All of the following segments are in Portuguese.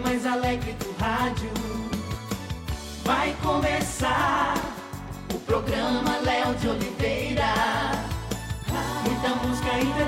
mais alegre do rádio. Vai começar o programa Léo de Oliveira. Muita música e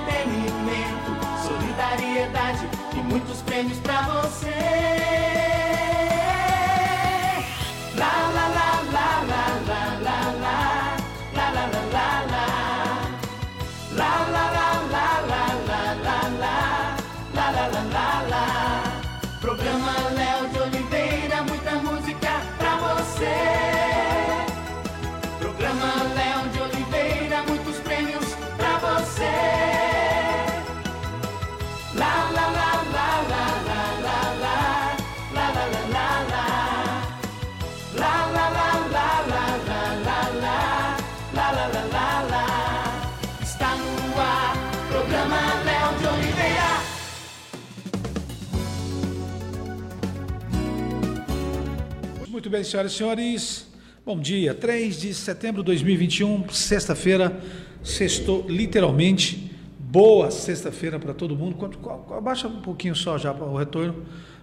Muito bem, senhoras e senhores. Bom dia. 3 de setembro de 2021, sexta-feira. Sextou literalmente. Boa sexta-feira para todo mundo. Quanto- Abaixa um pouquinho só já para o retorno.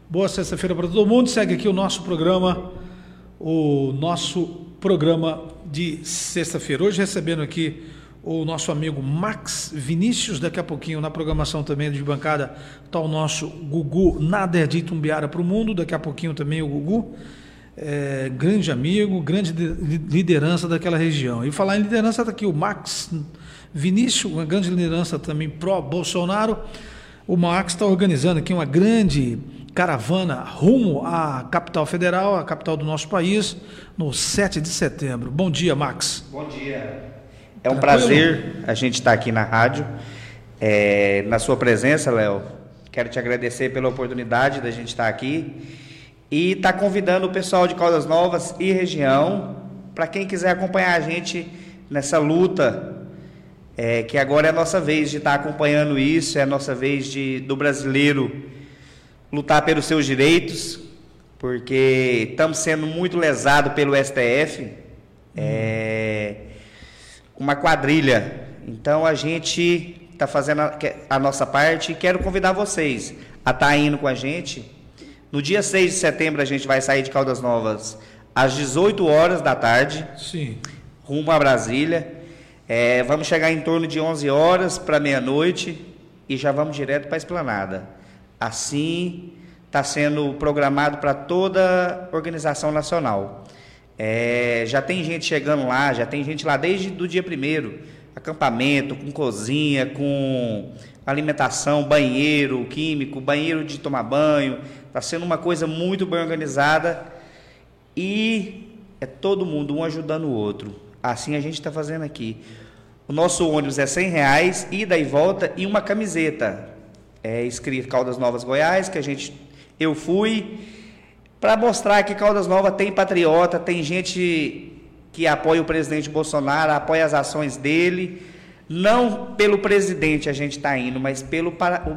Boa sexta-feira para todo mundo. Segue aqui o nosso programa, o nosso programa de sexta-feira. Hoje recebendo aqui o nosso amigo Max Vinícius, daqui a pouquinho na programação também de bancada está o nosso Gugu Nader de Itumbiara para o mundo, daqui a pouquinho também o Gugu é, grande amigo, grande de- liderança daquela região. E falar em liderança, está aqui o Max Vinícius, uma grande liderança também pró-Bolsonaro. O Max está organizando aqui uma grande caravana rumo à capital federal, à capital do nosso país, no 7 de setembro. Bom dia, Max. Bom dia. É um Tranquilo? prazer a gente estar aqui na rádio, é, na sua presença, Léo. Quero te agradecer pela oportunidade da gente estar aqui e estar convidando o pessoal de Caldas Novas e região para quem quiser acompanhar a gente nessa luta, é, que agora é a nossa vez de estar acompanhando isso, é a nossa vez de, do brasileiro lutar pelos seus direitos, porque estamos sendo muito lesados pelo STF. É, uma quadrilha. Então a gente está fazendo a, a nossa parte e quero convidar vocês a estar indo com a gente. No dia 6 de setembro a gente vai sair de Caldas Novas às 18 horas da tarde, Sim. rumo a Brasília. É, vamos chegar em torno de 11 horas para meia-noite e já vamos direto para a esplanada. Assim está sendo programado para toda a organização nacional. É, já tem gente chegando lá, já tem gente lá desde do dia primeiro, acampamento, com cozinha, com alimentação, banheiro químico, banheiro de tomar banho. Está sendo uma coisa muito bem organizada e é todo mundo um ajudando o outro. Assim a gente está fazendo aqui. O nosso ônibus é 100 reais, ida e volta e uma camiseta. É escrito Caldas Novas Goiás, que a gente eu fui para mostrar que Caldas Novas tem patriota, tem gente que apoia o presidente Bolsonaro, apoia as ações dele. Não pelo presidente a gente está indo, mas pelo,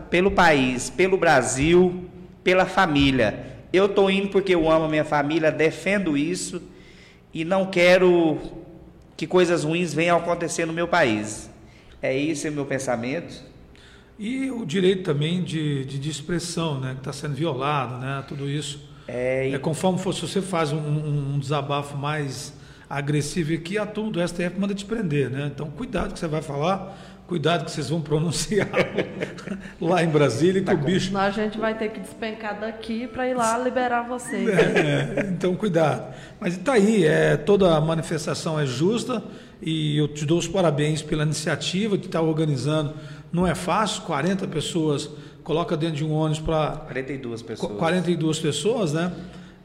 pelo país, pelo Brasil, pela família. Eu estou indo porque eu amo a minha família, defendo isso e não quero que coisas ruins venham a acontecer no meu país. É esse o meu pensamento. E o direito também de, de, de expressão, né, que está sendo violado, né, tudo isso. É, e- É conforme for, se você faz um, um- um desabafo mais agressivo aqui, a turma do STF manda te prender, né? Então, cuidado que você vai falar, cuidado que vocês vão pronunciar lá em Brasília, que o bicho. Senão a gente vai ter que despencar daqui para ir lá liberar vocês. É, então, cuidado. Mas está aí, é, toda a manifestação é justa e eu te dou os parabéns pela iniciativa de estar organizando. Não é fácil, 40 pessoas, coloca dentro de um ônibus para 42 pessoas. 42 pessoas, né?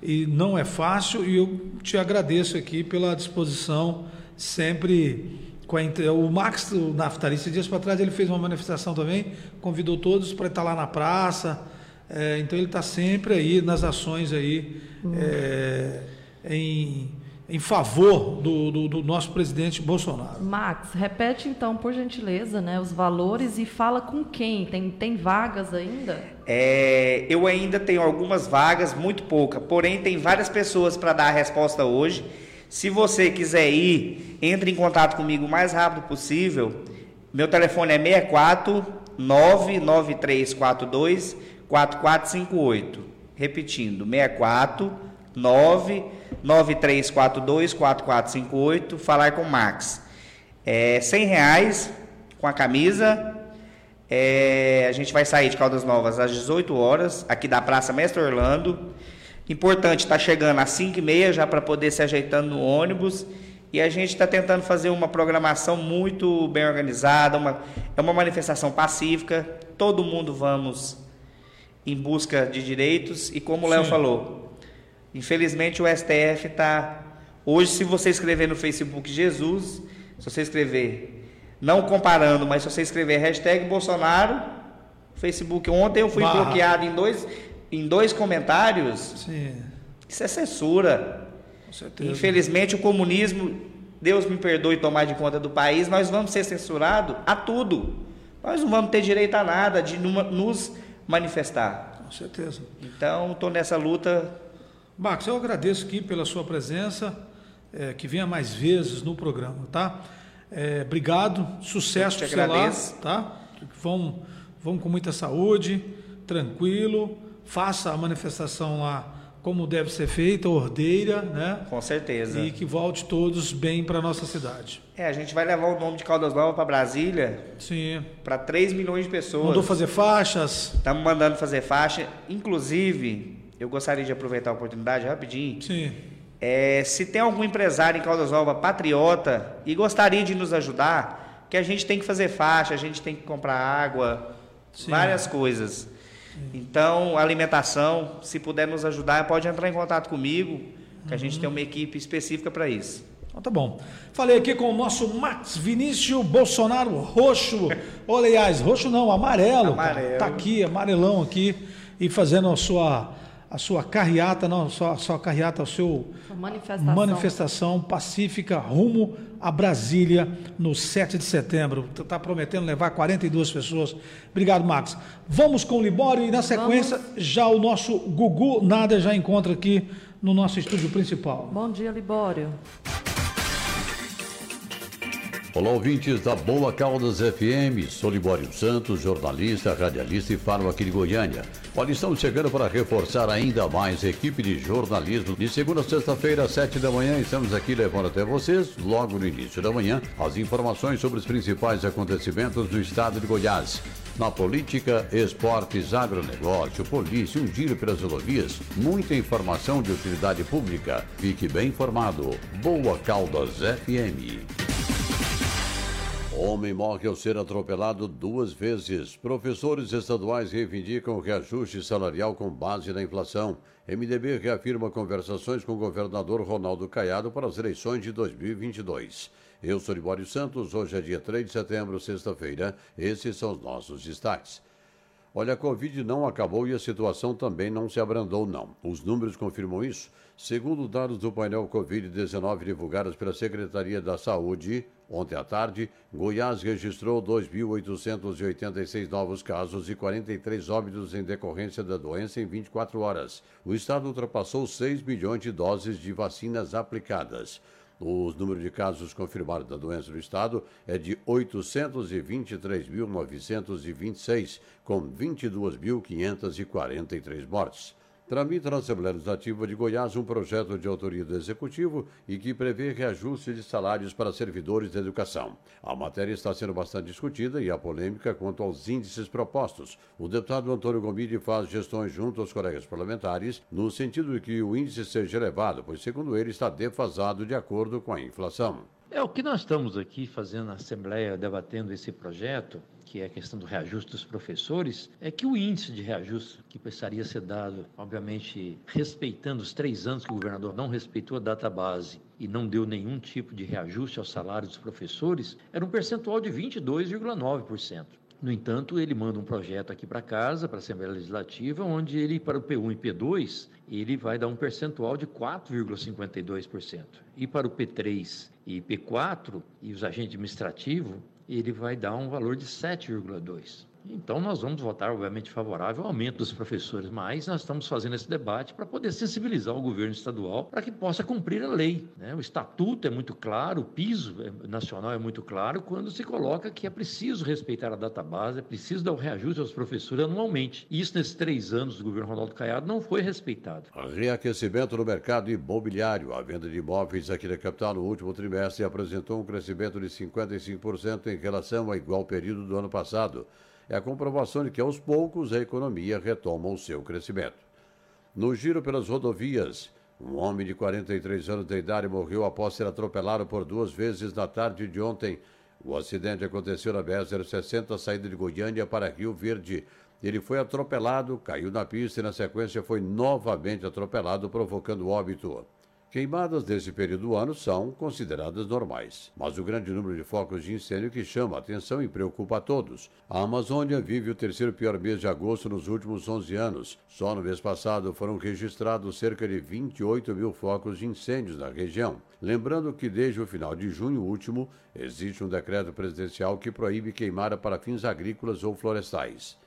E não é fácil e eu te agradeço aqui pela disposição sempre com a o Max o Naftali, esses dias para trás ele fez uma manifestação também, convidou todos para estar lá na praça, é, então ele está sempre aí nas ações aí é, em, em favor do, do- do nosso presidente Bolsonaro. Max, repete então, por gentileza, né, os valores e fala com quem? Tem, tem vagas ainda? É, eu ainda tenho algumas vagas, muito pouca, porém tem várias pessoas para dar a resposta hoje. Se você quiser ir, entre em contato comigo o mais rápido possível. Meu telefone é 64 99342 4458. Repetindo, 64 99342 4458, falar com o Max. É 100 reais com a camisa. É, a gente vai sair de Caldas Novas às 18 horas, aqui da Praça Mestre Orlando. Importante, está chegando às 5 e meia já para poder se ajeitando no ônibus. E a gente está tentando fazer uma programação muito bem organizada, uma, é uma manifestação pacífica. Todo mundo vamos em busca de direitos. E como o Léo falou, infelizmente o STF está. Hoje, se você escrever no Facebook Jesus, se você escrever, não comparando, mas se você escrever hashtag Bolsonaro, Facebook, ontem eu fui Barra. bloqueado em dois, em dois comentários. Sim, Isso é censura. com certeza. Infelizmente, o comunismo, Deus me perdoe tomar de conta do país, nós vamos ser censurados a tudo. Nós não vamos ter direito a nada de nos manifestar. Com certeza. Então, estou nessa luta. Marcos, eu agradeço aqui pela sua presença, eh, que venha mais vezes no programa, tá? Eh, obrigado, sucesso você lá, tá? Vão, vão com muita saúde, tranquilo, faça a manifestação lá como deve ser feita, ordeira, né? Com certeza. E que volte todos bem para nossa cidade. É, a gente vai levar o nome de Caldas Novas para Brasília Sim. para 3 milhões de pessoas. Mandou fazer faixas? Estamos mandando fazer faixa. Inclusive, eu gostaria de aproveitar a oportunidade rapidinho. Sim. É, se tem algum empresário em Caldas Novas patriota e gostaria de nos ajudar, que a gente tem que fazer faixa, a gente tem que comprar água, Sim. várias coisas. Então, alimentação, se puder nos ajudar, pode entrar em contato comigo, que a gente tem uma equipe específica para isso. Então tá bom. Falei aqui com o nosso Max Vinícius Bolsonaro roxo. Ou, aliás, roxo não, amarelo. cara. Amarelo. Tá aqui, amarelão aqui. E fazendo a sua, a sua carreata, não, a sua, a sua carreata, o seu Sua manifestação. manifestação pacífica rumo a Brasília no 7 de setembro. Está prometendo levar 42 pessoas. Obrigado, Max. Vamos com o Libório e na sequência já o nosso Gugu Nada já encontra aqui no nosso estúdio principal. Bom dia, Libório. Olá, ouvintes da Boa Caldas FM. Sou Libório Santos, jornalista, radialista e falo aqui de Goiânia. Olha, estamos chegando para reforçar ainda mais a equipe de jornalismo. De segunda a sexta-feira, às sete da manhã, estamos aqui levando até vocês, logo no início da manhã, as informações sobre os principais acontecimentos do estado de Goiás. Na política, esportes, agronegócio, polícia, um giro pelas rodovias, muita informação de utilidade pública. Fique bem informado. Boa Caldas FM. Homem morre ao ser atropelado duas vezes. Professores estaduais reivindicam reajuste salarial com base na inflação. MDB reafirma conversações com o governador Ronaldo Caiado para as eleições de 2022. Eu sou Libório Santos, hoje é dia 3 de setembro, sexta-feira. Esses são os nossos destaques. Olha, a Covid não acabou e a situação também não se abrandou, não. Os números confirmam isso. Segundo dados do painel Covid-19 divulgados pela Secretaria da Saúde, ontem à tarde, Goiás registrou 2.886 novos casos e 43 óbitos em decorrência da doença em 24 horas. O estado ultrapassou 6 milhões de doses de vacinas aplicadas. O número de casos confirmados da doença no estado é de 823.926, com 22.543 mortes. Tramita na Assembleia Legislativa de Goiás um projeto de autoria do Executivo e que prevê reajuste de salários para servidores da educação. A matéria está sendo bastante discutida e há polêmica quanto aos índices propostos. O deputado Antônio Gomide faz gestões junto aos colegas parlamentares no sentido de que o índice seja elevado, pois, segundo ele, está defasado de acordo com a inflação. É o que nós estamos aqui fazendo na Assembleia, debatendo esse projeto, que é a questão do reajuste dos professores, é que o índice de reajuste que precisaria ser dado, obviamente respeitando os três anos que o governador não respeitou a data base e não deu nenhum tipo de reajuste ao salário dos professores, era um percentual de 22,9%. No entanto, ele manda um projeto aqui para casa, para a Assembleia Legislativa, onde ele, para o P1 e P2, ele vai dar um percentual de 4,52%. E para o P3 e P4 e os agentes administrativos, ele vai dar um valor de 7,2%. Então, nós vamos votar, obviamente, favorável ao aumento dos professores, mas nós estamos fazendo esse debate para poder sensibilizar o governo estadual para que possa cumprir a lei. Né? O estatuto é muito claro, o piso é, nacional é muito claro, quando se coloca que é preciso respeitar a data base, é preciso dar o reajuste aos professores anualmente. E isso, nesses três anos do governo Ronaldo Caiado, não foi respeitado. Reaquecimento no mercado imobiliário. A venda de imóveis aqui na capital no último trimestre apresentou um crescimento de 55% em relação ao igual período do ano passado é a comprovação de que aos poucos a economia retoma o seu crescimento. No giro pelas rodovias, um homem de 43 anos de idade morreu após ser atropelado por duas vezes na tarde de ontem. O acidente aconteceu na BR-060, saída de Goiânia para Rio Verde. Ele foi atropelado, caiu na pista e, na sequência, foi novamente atropelado, provocando óbito. Queimadas desse período do ano são consideradas normais, mas o grande número de focos de incêndio que chama a atenção e preocupa a todos. A Amazônia vive o terceiro pior mês de agosto nos últimos 11 anos. Só no mês passado foram registrados cerca de 28 mil focos de incêndios na região. Lembrando que desde o final de junho último existe um decreto presidencial que proíbe queimar para fins agrícolas ou florestais.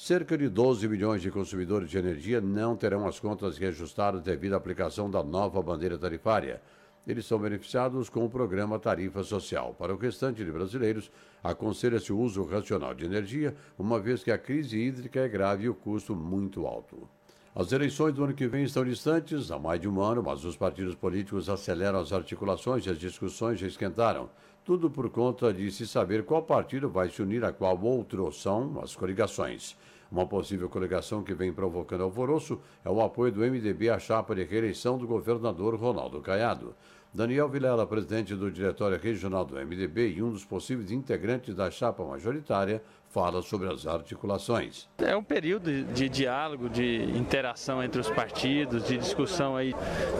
Cerca de 12 milhões de consumidores de energia não terão as contas reajustadas devido à aplicação da nova bandeira tarifária. Eles são beneficiados com o programa Tarifa Social. Para o restante de brasileiros, aconselha-se o uso racional de energia, uma vez que a crise hídrica é grave e o custo muito alto. As eleições do ano que vem estão distantes há mais de um ano, mas os partidos políticos aceleram as articulações e as discussões já esquentaram. Tudo por conta de se saber qual partido vai se unir a qual outro são as coligações. Uma possível coligação que vem provocando alvoroço é o apoio do MDB à chapa de reeleição do governador Ronaldo Caiado. Daniel Vilela, presidente do Diretório Regional do MDB e um dos possíveis integrantes da chapa majoritária, fala sobre as articulações. É um período de diálogo, de interação entre os partidos, de discussão aí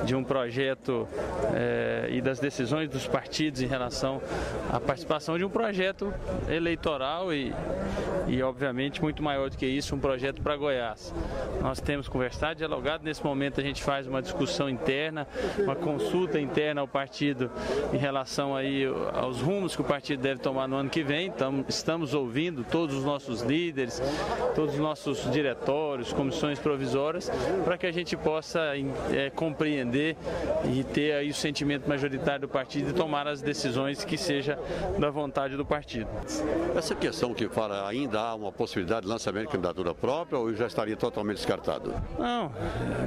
de um projeto é, e das decisões dos partidos em relação à participação de um projeto eleitoral e, e obviamente muito maior do que isso, um projeto para Goiás. Nós temos conversado, dialogado, nesse momento a gente faz uma discussão interna, uma consulta interna ao partido em relação aí aos rumos que o partido deve tomar no ano que vem, então, estamos ouvindo todos os nossos líderes, todos os nossos diretórios, comissões provisórias, para que a gente possa é, compreender e ter aí o sentimento majoritário do partido e tomar as decisões que seja da vontade do partido. Essa questão que fala ainda há uma possibilidade de lançamento de candidatura própria ou já estaria totalmente descartado? Não,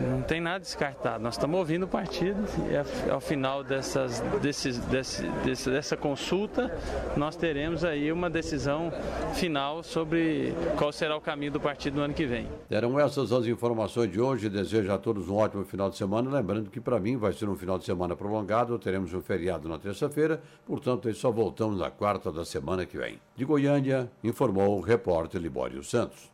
não tem nada descartado. Nós estamos ouvindo o partido e ao final dessas, desses, desse, desse, dessa consulta nós teremos aí uma decisão final final sobre qual será o caminho do partido no ano que vem. Eram essas as informações de hoje. Desejo a todos um ótimo final de semana. Lembrando que para mim vai ser um final de semana prolongado. Teremos um feriado na terça-feira, portanto, só voltamos na quarta da semana que vem. De Goiânia, informou o repórter Libório Santos.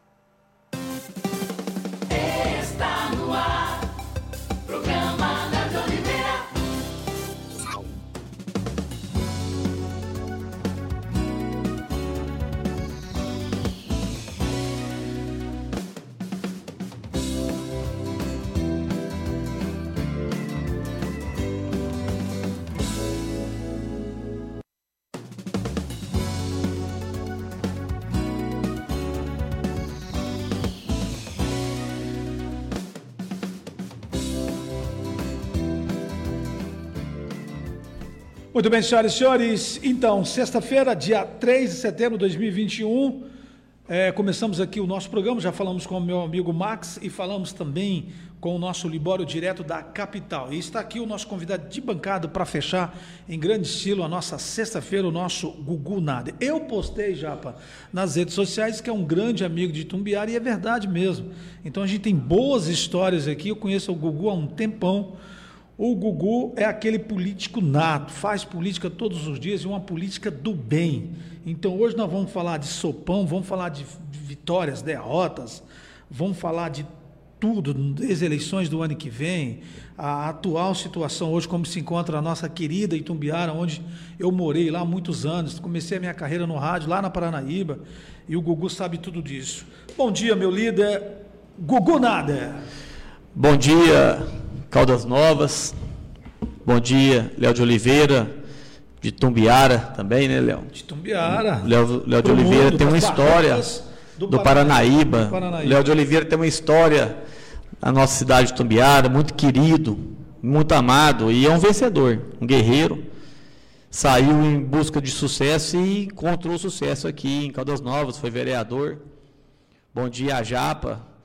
Muito bem, senhoras e senhores. Então, sexta-feira, dia 3 de setembro de 2021, é, começamos aqui o nosso programa. Já falamos com o meu amigo Max e falamos também com o nosso Libório direto da capital. E está aqui o nosso convidado de bancada para fechar em grande estilo a nossa sexta-feira, o nosso Gugu Nada. Eu postei, Japa, nas redes sociais que é um grande amigo de Tumbiara e é verdade mesmo. Então a gente tem boas histórias aqui. Eu conheço o Gugu há um tempão. O Gugu é aquele político nato, faz política todos os dias e uma política do bem. Então hoje nós vamos falar de sopão, vamos falar de vitórias, derrotas, vamos falar de tudo, das eleições do ano que vem, a atual situação hoje, como se encontra a nossa querida Itumbiara, onde eu morei lá há muitos anos, comecei a minha carreira no rádio lá na Paranaíba, e o Gugu sabe tudo disso. Bom dia, meu líder, Gugu Nada. Bom dia, Caldas Novas. Bom dia, Léo de Oliveira, de Tumbiara também, né, Léo? De Tumbiara. Léo, Léo de Oliveira mundo, tem uma história. Do do, Paranaíba. Do Paranaíba. Léo de Oliveira tem uma história na nossa cidade de Tumbiara, muito querido, muito amado, e é um vencedor, um guerreiro. Saiu em busca de sucesso e encontrou sucesso aqui em Caldas Novas, foi vereador. Bom dia, a Japa.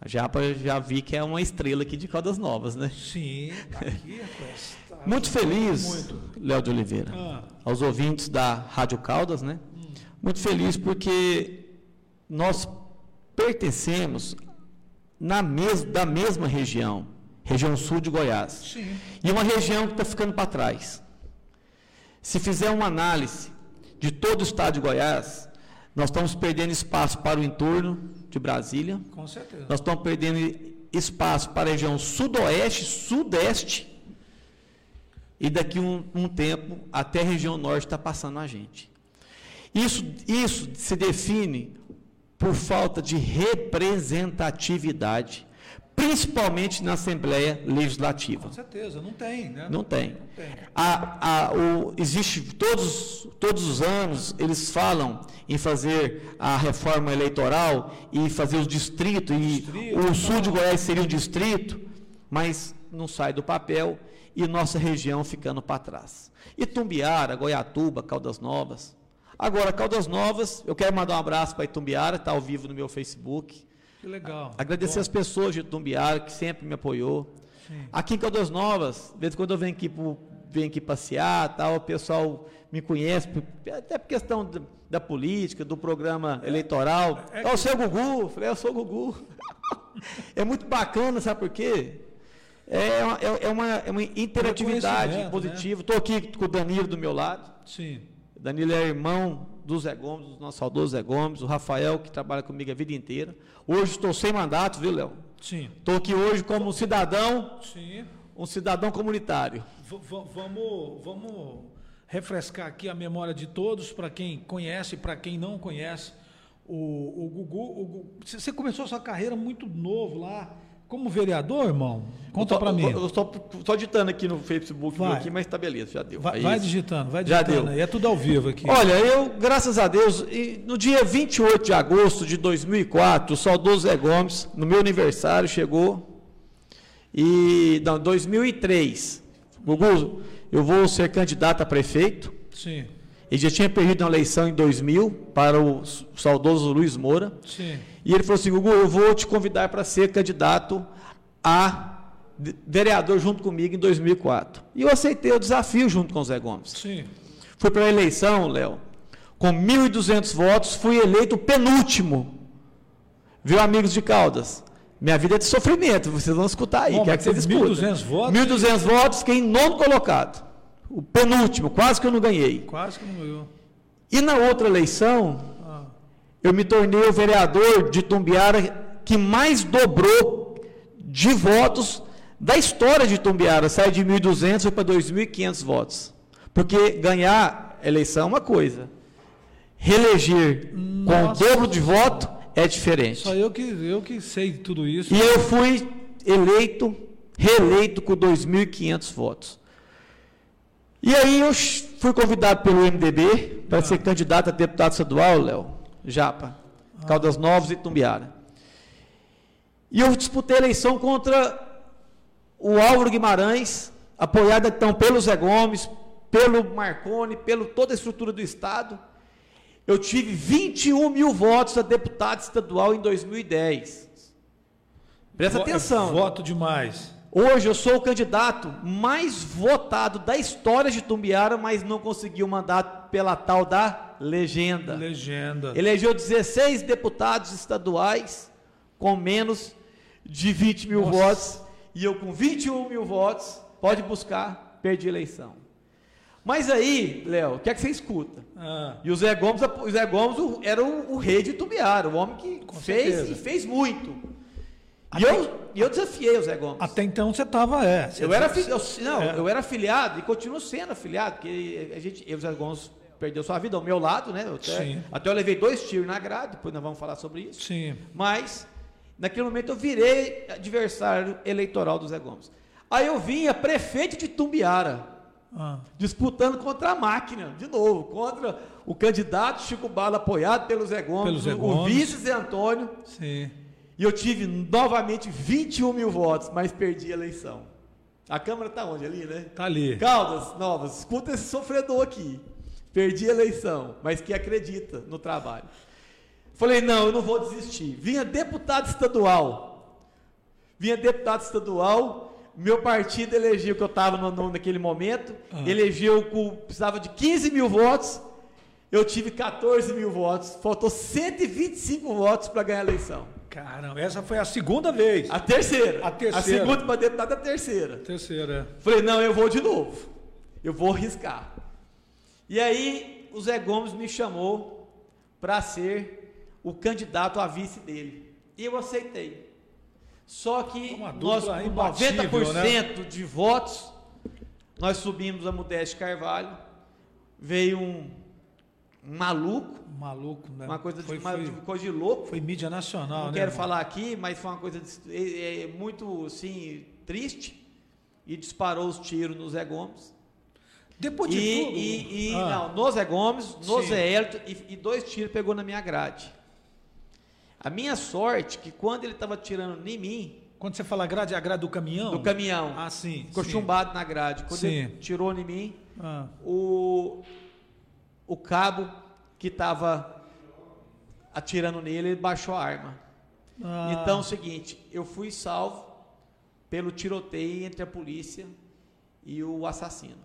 A Japa já vi que é uma estrela aqui de Caldas Novas, né? Sim, tá aqui, rapaz. Tá- Muito feliz. Léo de Oliveira, Ah. aos ouvintes da Rádio Caldas, né? Muito feliz porque nós pertencemos na mes da mesma região, região sul de Goiás. Sim. E uma região que está ficando para trás. Se fizer uma análise de todo o estado de Goiás, nós estamos perdendo espaço para o entorno de Brasília, Com certeza. nós estamos perdendo espaço para a região sudoeste, sudeste, e daqui um, um tempo até a região norte está passando a gente. Isso, isso se define por falta de representatividade, principalmente na Assembleia Legislativa. Com certeza, não tem, né? Não tem. tem. A, a, o, existe todos, todos os anos eles falam em fazer a reforma eleitoral e fazer os distritos e Distrito, o sul de não. Goiás seria um distrito, mas não sai do papel e nossa região ficando para trás. Itumbiara, Goiatuba, Caldas Novas. Agora, Caldas Novas, eu quero mandar um abraço para Itumbiara, está ao vivo no meu Facebook. Que legal. Agradecer Bom, as pessoas de Itumbiara que sempre me apoiou. Aqui em Caldas Novas, de vez em quando eu venho aqui, pro- venho aqui passear, tal, o pessoal me conhece, até por questão da, da política, do programa eleitoral. é É, o seu Gugu? Eu falei, eu sou o Gugu. é muito bacana, sabe por quê? É uma, é, é uma, é uma interatividade positiva. Estou aqui com o Danilo do meu lado. Sim. Danilo é irmão do Zé Gomes, do nosso saudoso Zé Gomes, o Rafael, que trabalha comigo a vida inteira. Hoje estou sem mandato, viu, Léo? Sim. Estou aqui hoje como um cidadão, Sim. um cidadão comunitário. V- vamos, vamos refrescar aqui a memória de todos, para quem conhece e para quem não conhece. O, o Gugu, o você você começou a sua carreira muito novo lá, como vereador, irmão? Conta para mim. Eu estou só digitando aqui no Facebook Vai. meu aqui, mas tá beleza, já deu. Vai, É vai digitando, vai Já digitando. deu. aí. É tudo ao vivo aqui. Olha, eu, graças a Deus, no dia 28 de agosto de 2004, o saudoso Zé Gomes, no meu aniversário, chegou. E, não, 2003, Gugu, eu vou ser candidato a prefeito. Sim, Ele já tinha perdido uma eleição em 2000 para o saudoso Luiz Moura. sim. E ele falou assim: Gugu, eu vou te convidar para ser candidato a vereador junto comigo em 2004. E eu aceitei o desafio junto com o Zé Gomes. Sim. Fui para a eleição, Léo, com 1.200 votos, fui eleito penúltimo. Viu, amigos de Caldas? Minha vida é de sofrimento, vocês vão escutar aí, Bom, quer que vocês escutem. 1.200 votos? 1.200 votos, fiquei em nono colocado. O penúltimo, quase que eu não ganhei. Quase que não ganhou. E na outra eleição, Ah, eu me tornei o vereador de Tumbiara que mais dobrou de votos da história de Tumbiara. Sai de 1.200 foi para 2.500 votos. Porque ganhar eleição é uma coisa, reeleger Nossa. com o dobro de voto é diferente. só eu que, eu que sei de tudo isso. E eu fui eleito, reeleito com 2.500 votos. E aí eu fui convidado pelo MDB para ser candidato a deputado estadual, Léo, Japa, Caldas Novas e Tumbiara. E eu disputei a eleição contra o Álvaro Guimarães, apoiado então pelo Zé Gomes, pelo Marconi, pelo toda a estrutura do Estado. Eu tive 21 mil votos a deputado estadual em 2010. Presta atenção. Voto demais. Hoje eu sou o candidato mais votado da história de Tumbiara, mas não consegui o mandato pela tal da legenda. Legenda. Elegeu 16 deputados estaduais com menos de 20 mil Nossa. votos. E eu com 21 mil votos, pode buscar, perdi a eleição. Mas aí, Léo, o que é que você escuta? Ah, E o Zé Gomes, o Zé Gomes era o, o rei de Tumbiara, o homem que Com fez certeza. e fez muito. E eu, e eu desafiei o Zé Gomes. até então você estava, é. você- Eu era, eu, não, É. eu era afiliado e continuo sendo afiliado, porque a gente, eu, Zé Gomes perdeu sua vida ao meu lado, né? Até, Sim. até eu levei dois tiros na grade, depois nós vamos falar sobre isso. Sim. Mas, naquele momento, eu virei adversário eleitoral do Zé Gomes. Aí eu vinha prefeito de Tumbiara. Ah. Disputando contra a máquina, de novo, contra o candidato Chico Bala, apoiado pelo Zé Gomes, Pelo Zé o- o Gomes. vice Zé Antônio, Sim. E eu tive novamente 21 mil votos, mas perdi a eleição. A Câmara está onde? Ali, né? Tá ali. Caldas Novas, escuta esse sofredor aqui. Perdi a eleição, mas que acredita no trabalho. Falei, não, eu não vou desistir. Vinha deputado estadual. Vinha deputado estadual. Meu partido elegeu, que eu estava naquele momento, Ah. elegeu com. precisava de 15 mil votos. Eu tive 14 mil votos. Faltou 125 votos para ganhar a eleição. Caramba, essa foi a segunda vez. A terceira. A terceira. A segunda para deputado, a terceira. Terceira. Falei, não, eu vou de novo. Eu vou arriscar. E aí o Zé Gomes me chamou para ser o candidato a vice dele. E eu aceitei. Só que nós, com imbatível, 90% de votos, nós subimos a Modeste Carvalho. Veio um maluco, Maluco, né? uma coisa, foi, de, uma, foi, de coisa de louco. foi mídia nacional, Não né? quero irmão? falar aqui, mas foi uma coisa de- é- é muito assim, triste. E disparou os tiros no Zé Gomes. Depois E, de tudo. e- e- Ah, não, no Zé Gomes, no Sim. Zé Hélito, e, e dois tiros pegou na minha grade. A minha sorte que quando ele estava tirando em mim, Quando você fala grade, é a grade do caminhão? do caminhão, Ah, sim. ficou sim. chumbado na grade. Quando Sim. ele tirou em mim, Ah, o, o cabo que estava atirando nele, ele baixou a arma. ah, Então é o seguinte, eu fui salvo pelo tiroteio entre a polícia e o assassino.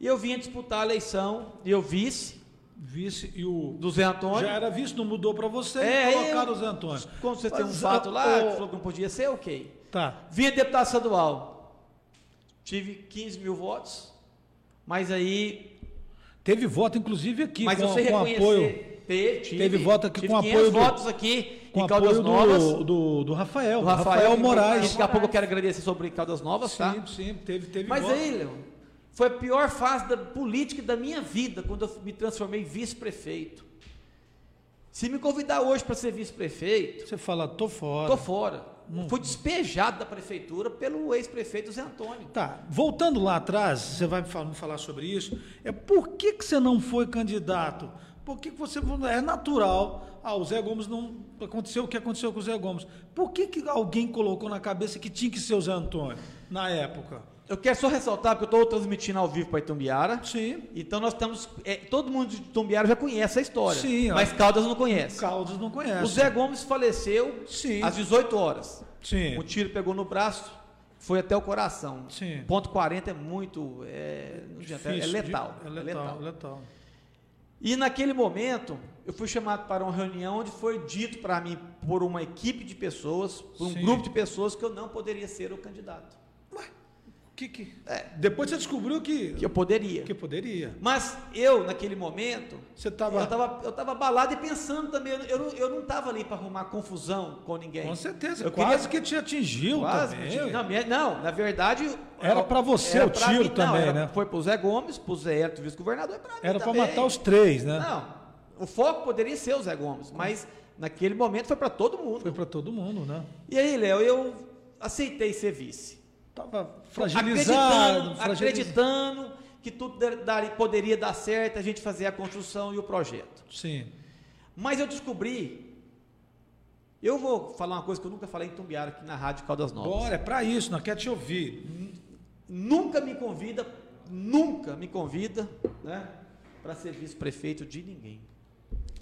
E eu vinha disputar a eleição, e eu vice Vice e o. do Zé Antônio. Já era vice, não mudou pra você É, colocaram eu- o Zé Antônio. Quando você tem um Mas, fato lá, ô- que falou que não podia ser, ok. Tá. Vinha deputado estadual, tive 15 mil votos, mas aí, Teve voto, inclusive, aqui, mas com, você com apoio. teve, tive, Teve voto aqui tive com 500 apoio do- votos aqui Com em Caldas apoio Novas, do, do, do Rafael, do Rafael, que- Moraes. Daqui a pouco eu quero agradecer sobre Caldas Novas, tá? Sim, sim, teve, teve Mas voto. aí, Leon, foi a pior fase da política da minha vida, quando eu me transformei em vice-prefeito. Se me convidar hoje para ser vice-prefeito, Você fala, tô fora. tô fora. Fui despejado da prefeitura pelo ex-prefeito Zé Antônio. Tá, voltando lá atrás, você vai fal- falar sobre isso. É por que, que você não foi candidato? Por que, que você é natural? Ah, o Zé Gomes não aconteceu o que aconteceu com o Zé Gomes. Por que, que alguém colocou na cabeça que tinha que ser o Zé Antônio na época? Eu quero só ressaltar, porque eu estou transmitindo ao vivo para Itumbiara. Sim. Então nós estamos. é, todo mundo de Itumbiara já conhece a história. Sim, ó. mas Caldas não conhece. Caldas não conhece. O Zé Gomes faleceu Sim. às 18 horas. Sim. Um tiro pegou no braço, foi até o coração. Sim. Ponto 40 é muito. É, adianta, é Difícil de- letal. É letal, letal. E naquele momento, eu fui chamado para uma reunião onde foi dito para mim, por uma equipe de pessoas, por um Sim. grupo de pessoas, que eu não poderia ser o candidato. Que, que... Depois você descobriu que, Que eu poderia. que poderia. Mas eu, naquele momento, Você estava. eu estava eu tava abalado e pensando também, eu não- eu não estava ali para arrumar confusão com ninguém. Com certeza, Eu quase queria- que te atingiu Quase. também. tinha- Não, não, na verdade. Era pra você era o tiro mim, não, também, era- né? Foi pro Zé Gomes, pro Zé Hélito, vice-governador, pra mim Era para matar os três, né? Não, o foco poderia ser o Zé Gomes, mas naquele momento foi para todo mundo. Foi para todo mundo, né? E aí, Léo, eu aceitei ser vice. Tava fragilizado, acreditando, acreditando que tudo poderia dar certo, a gente fazer a construção e o projeto. Sim. Mas eu descobri. Eu vou falar uma coisa que eu nunca falei em Tumbiara aqui na Rádio Caldas Novas. Bora, é para isso, não quer te ouvir. Nunca me convida, nunca me convida, né, para ser vice-prefeito de ninguém.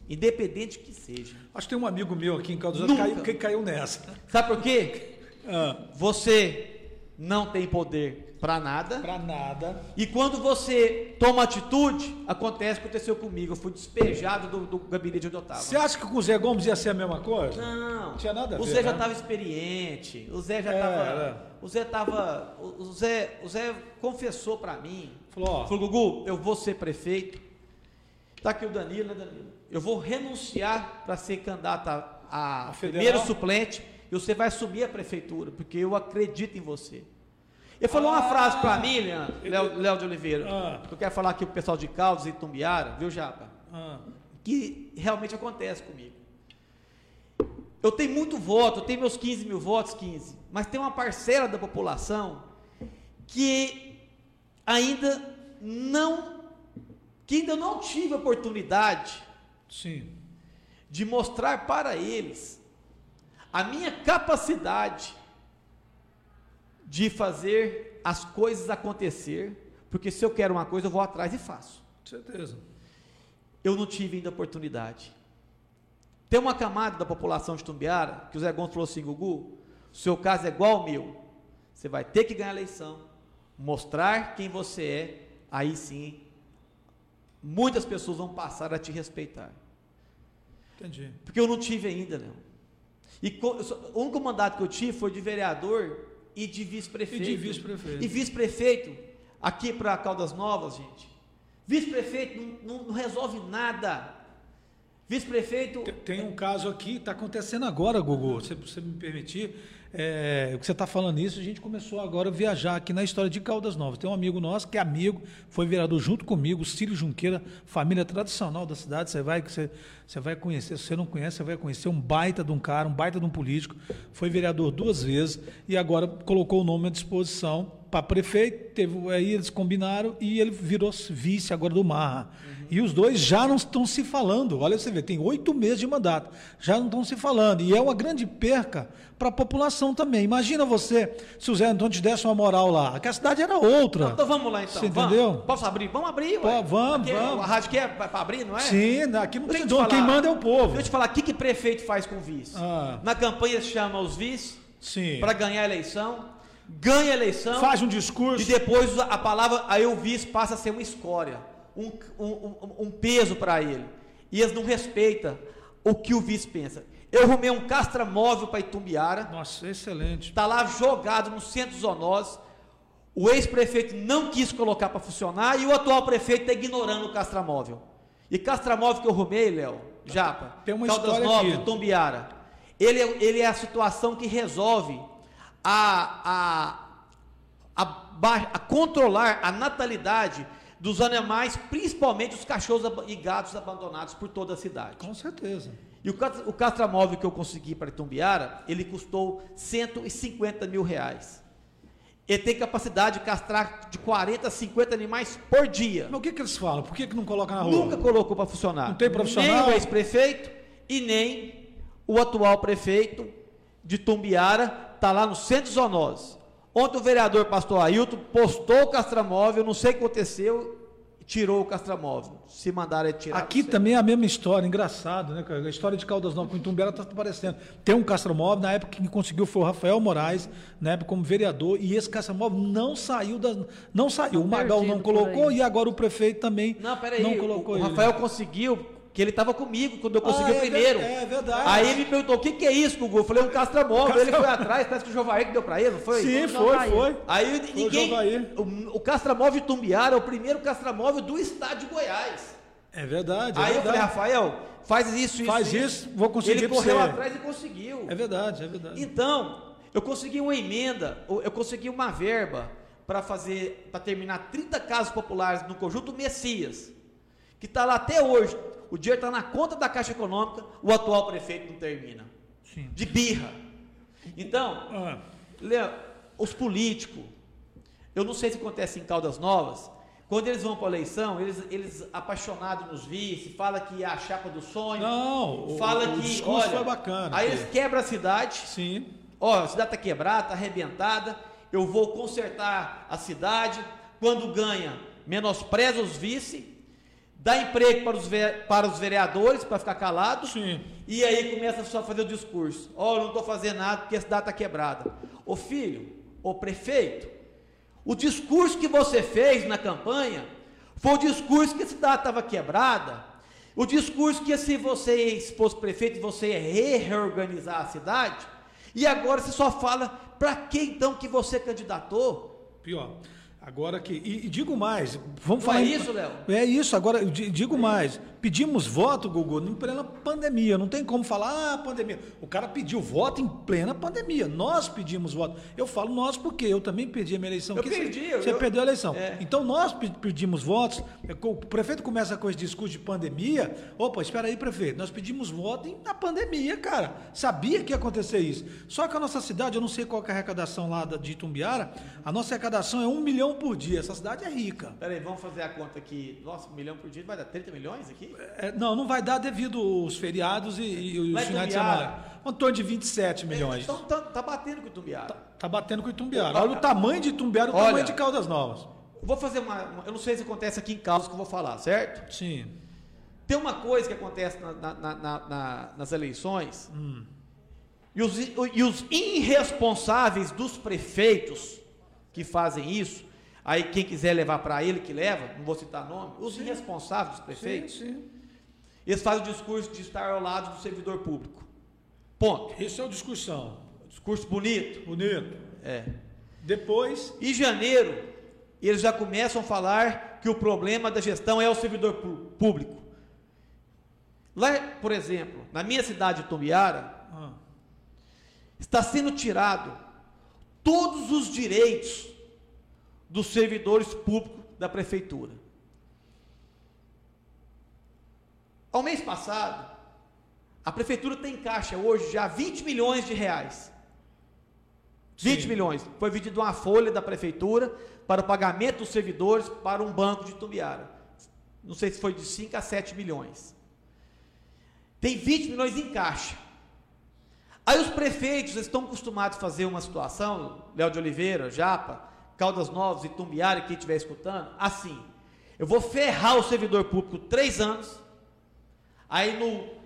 Independente que seja. Acho que tem um amigo meu aqui em Caldas caiu, que caiu nessa. Sabe por quê? Ah, Você não tem poder para nada. para nada. E quando você toma atitude, acontece o que aconteceu comigo. Eu fui despejado do, do gabinete onde eu estava. Você acha que com o Zé Gomes ia ser a mesma coisa? Não, Tinha nada a o ver, Zé já né? estava experiente. O Zé já É, estava. era. O Zé estava. O o Zé, o Zé confessou para mim. Falou, ó. Falou, Gugu, eu vou ser prefeito. Tá aqui o Danilo, né, Danilo? Eu vou renunciar para ser candidato a, a A primeiro suplente e você vai assumir a prefeitura, porque eu acredito em você. Ele falou uma frase para mim, Leandro, Léo, Léo de Oliveira, Ah. que eu quero falar aqui pro pessoal de Caldas e Tumbiara, viu, Japa? Ah, que realmente acontece comigo. Eu tenho muito voto, eu tenho meus 15 mil votos, 15, mas tem uma parcela da população que ainda não, que ainda não tive oportunidade Sim. de mostrar para eles a minha capacidade de fazer as coisas acontecer, porque se eu quero uma coisa, eu vou atrás e faço. Certeza. Eu não tive ainda oportunidade. Tem uma camada da população de Tumbiara que o Zé Gonçalves falou assim, Gugu, o seu caso é igual ao meu. Você vai ter que ganhar a eleição, mostrar quem você é, aí sim, muitas pessoas vão passar a te respeitar. Entendi. Porque eu não tive ainda, Léo. E o único mandato que eu tive foi de vereador e de vice-prefeito. E de vice-prefeito. E vice-prefeito, aqui para Caldas Novas, gente. Vice-prefeito não, não- não resolve nada. Vice-prefeito. Tem- Tem um caso aqui, está acontecendo agora, Gugu, se você me permitir. É, o que você está falando isso, a gente começou agora a viajar aqui na história de Caldas Novas. Tem um amigo nosso que é amigo, foi vereador junto comigo, Cílio Junqueira, família tradicional da cidade. Você vai, você, você vai conhecer, se você não conhece, você vai conhecer um baita de um cara, um baita de um político. Foi vereador duas vezes e agora colocou o nome à disposição para prefeito. Teve, aí eles combinaram e ele virou vice agora do Marra. E os dois já não estão se falando. Olha, você vê, tem oito meses de mandato, já não estão se falando. E é uma grande perca para a população também. Imagina você, se o Zé Antônio te desse uma moral lá, que a cidade era outra. Então vamos lá então. Você Vamos. entendeu? Posso abrir? Vamos abrir, Pô, vamos, Aqui, vamos. A rádio quer para abrir, não é? Sim, aqui não tem dono, quem manda é o povo. Deixa eu te falar, o que, que prefeito faz com o vice? Ah. Na campanha se chama os vice para ganhar a eleição, ganha a eleição. Faz um discurso. E depois a palavra, aí o vice passa a ser uma escória, um, um, um- peso para ele. E eles não respeitam o que o vice pensa. Eu arrumei um castramóvel para Itumbiara, Nossa, excelente. está lá jogado no centro zoonose. O ex-prefeito não quis colocar para funcionar e o atual prefeito está ignorando o castramóvel. E castramóvel que eu arrumei, Léo, Japa, Tem uma Caldas Novas. Itumbiara, ele, é- ele é a situação que resolve a, a, a, ba- a controlar a natalidade dos animais, principalmente os cachorros e gatos abandonados por toda a cidade. Com certeza. E o, o castramóvel que eu consegui para Itumbiara, ele custou 150 mil reais. Ele tem capacidade de castrar de 40 a 50 animais por dia. Mas o que, que eles falam? Por que, que não coloca na rua? Nunca colocou para funcionar. Não tem profissional? Nem o ex-prefeito e nem o atual prefeito de Tumbiara, está lá no centro de zoonose. Ontem o vereador pastor Ailton postou o castramóvel, não sei o que aconteceu, tirou o castramóvel. Se mandaram ele tirar. Aqui também é a mesma história, engraçado, né, cara? A história de Caldas Novas com Itumbiara está aparecendo. Tem um castromóvel, na época que conseguiu foi o Rafael Moraes, na época como vereador, e esse castromóvel não saiu da. Não saiu. o Magal não colocou e agora o prefeito também Não, peraí, não o- colocou o, ele. Rafael conseguiu, que ele estava comigo quando eu consegui Ah, é primeiro. ver- é verdade. Aí ele me perguntou, o que, que é isso, Gugu? Eu falei, um castramóvel. Ele foi atrás, parece que o Jovair que deu para ele, não foi? Sim, foi, jogar foi. Aí ninguém. Jovair. O, o castramóvel de Tumbiara é o primeiro castramóvel do estado de Goiás. É verdade. é Aí eu verdade. falei, Rafael, faz isso, isso. Faz isso, vou conseguir Ele correu você. atrás e conseguiu. É verdade, é verdade. Então, eu consegui uma emenda, eu consegui uma verba para fazer, para terminar 30 casas populares no conjunto Messias, que está lá até hoje. O dinheiro está na conta da Caixa Econômica, o atual prefeito não termina. Sim. De birra. Então, Ah, Léo, os políticos, eu não sei se acontece em Caldas Novas, quando eles vão para a eleição, eles, eles apaixonados nos vice, fala que é a chapa do sonho, Não, o- fala o que, discurso olha, foi bacana, Aí que- eles quebram a cidade, sim. ó, a cidade está quebrada, está arrebentada, eu vou consertar a cidade, quando ganha, menospreza os vice, dá emprego para os, para os vereadores, para ficar calados, Sim. e aí começa só a fazer o discurso. Ó, eu não estou fazendo nada porque a cidade está quebrada. Ô filho, ô prefeito, o discurso que você fez na campanha foi o discurso que a cidade estava quebrada. O discurso que se você fosse prefeito, você ia reorganizar a cidade. E agora você só fala para que então que você candidatou? Pior. Agora que. E, e digo mais, vamos Não falar. é isso, Léo? É isso, agora digo mais. Pedimos voto, Gugu, em plena pandemia. Não tem como falar, ah, pandemia. O cara pediu voto em plena pandemia. Nós pedimos voto. Eu falo nós porque eu também perdi a minha eleição. Eu perdi, Você, eu- você perdeu a eleição. É. Então nós pe- pedimos votos. É, O prefeito começa com esse discurso de pandemia. Opa, espera aí, prefeito. Nós pedimos voto em- na pandemia, cara. Sabia que ia acontecer isso. Só que a nossa cidade, eu não sei qual é a arrecadação lá de Itumbiara, a nossa arrecadação é 1 milhão milhão por dia. Essa cidade é rica. Peraí, vamos fazer a conta aqui. Nossa, um milhão por dia vai dar 30 milhões aqui? É, não, não vai dar devido os feriados e, e os finais de semana. Um torno de 27 milhões. Então tá, tá batendo com o Itumbiara. Tá batendo com Itumbiara. Olha o tamanho de Itumbiara e o Olha. tamanho de Caldas Novas. Vou fazer uma, uma- Eu não sei se acontece aqui em Caldas que eu vou falar, certo? Sim. Tem uma coisa que acontece na- na- na- na- na- nas eleições. E, os, e os irresponsáveis dos prefeitos que fazem isso, aí quem quiser levar para ele que leva, não vou citar nome, os irresponsáveis dos prefeitos, Sim, sim. eles fazem o discurso de estar ao lado do servidor público. Ponto. Isso é uma discussão. Discurso bonito. Bonito. É. Depois, Em janeiro, eles já começam a falar que o problema da gestão é o servidor público. Lá, por exemplo, na minha cidade de Tombiara, ah, está sendo tirado todos os direitos dos servidores públicos da prefeitura. Ao mês passado, a prefeitura tem em caixa hoje já 20 milhões de reais. 20 Sim. milhões. Foi vendida uma folha da prefeitura para o pagamento dos servidores para um banco de Tumbiara. Não sei se foi de 5 a 7 milhões. Tem 20 milhões em caixa. Aí os prefeitos estão acostumados a fazer uma situação, Léo de Oliveira, Japa, Caldas Novas e Tumbiara, quem estiver escutando, assim. Eu vou ferrar o servidor público três anos, aí no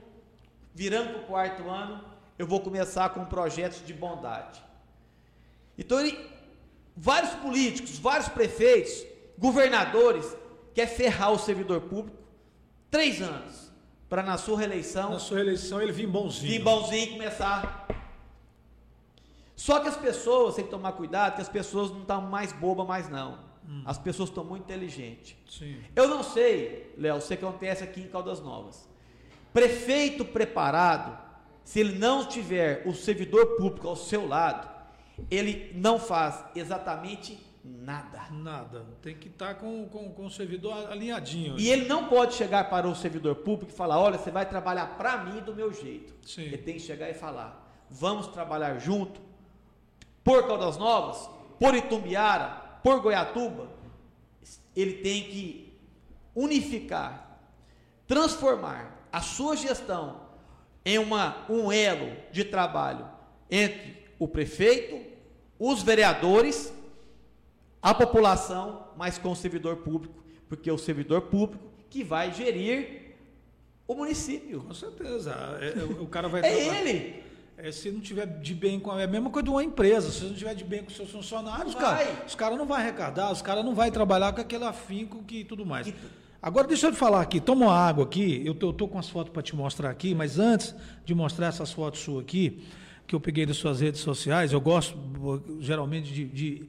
virando para o quarto ano, eu vou começar com projetos de bondade. Então ele, vários políticos, vários prefeitos, governadores, quer ferrar o servidor público três anos, para na sua reeleição na sua eleição ele vinha bonzinho. vir bonzinho e começar. Só que as pessoas, tem que tomar cuidado, que as pessoas não estão mais bobas mais não. As pessoas estão muito inteligentes. Sim. Eu não sei, Léo, se acontece aqui em Caldas Novas. Prefeito preparado, se ele não tiver o servidor público ao seu lado, ele não faz exatamente nada. Nada. Tem que estar com, com, com o servidor alinhadinho. E ele não pode chegar para o servidor público e falar: olha, você vai trabalhar para mim do meu jeito. Sim. Ele tem que chegar e falar: vamos trabalhar junto, por Caldas Novas, por Itumbiara, por Goiatuba. Ele tem que unificar, transformar a sua gestão em uma, um elo de trabalho entre o prefeito, os vereadores a população, mas com o servidor público, porque é o servidor público que vai gerir o município. Com certeza. É, é, o cara vai É ele. É, se não tiver de bem com. É a mesma coisa de uma empresa. Se não tiver de bem com seus funcionários, Não cara, vai. os caras não vão arrecadar, os caras não vão trabalhar com aquele afinco que tudo mais. Agora deixa eu te falar aqui, toma uma água aqui. Eu tô, eu tô com as fotos para te mostrar aqui, mas antes de mostrar essas fotos suas aqui, que eu peguei das suas redes sociais, eu gosto geralmente de, de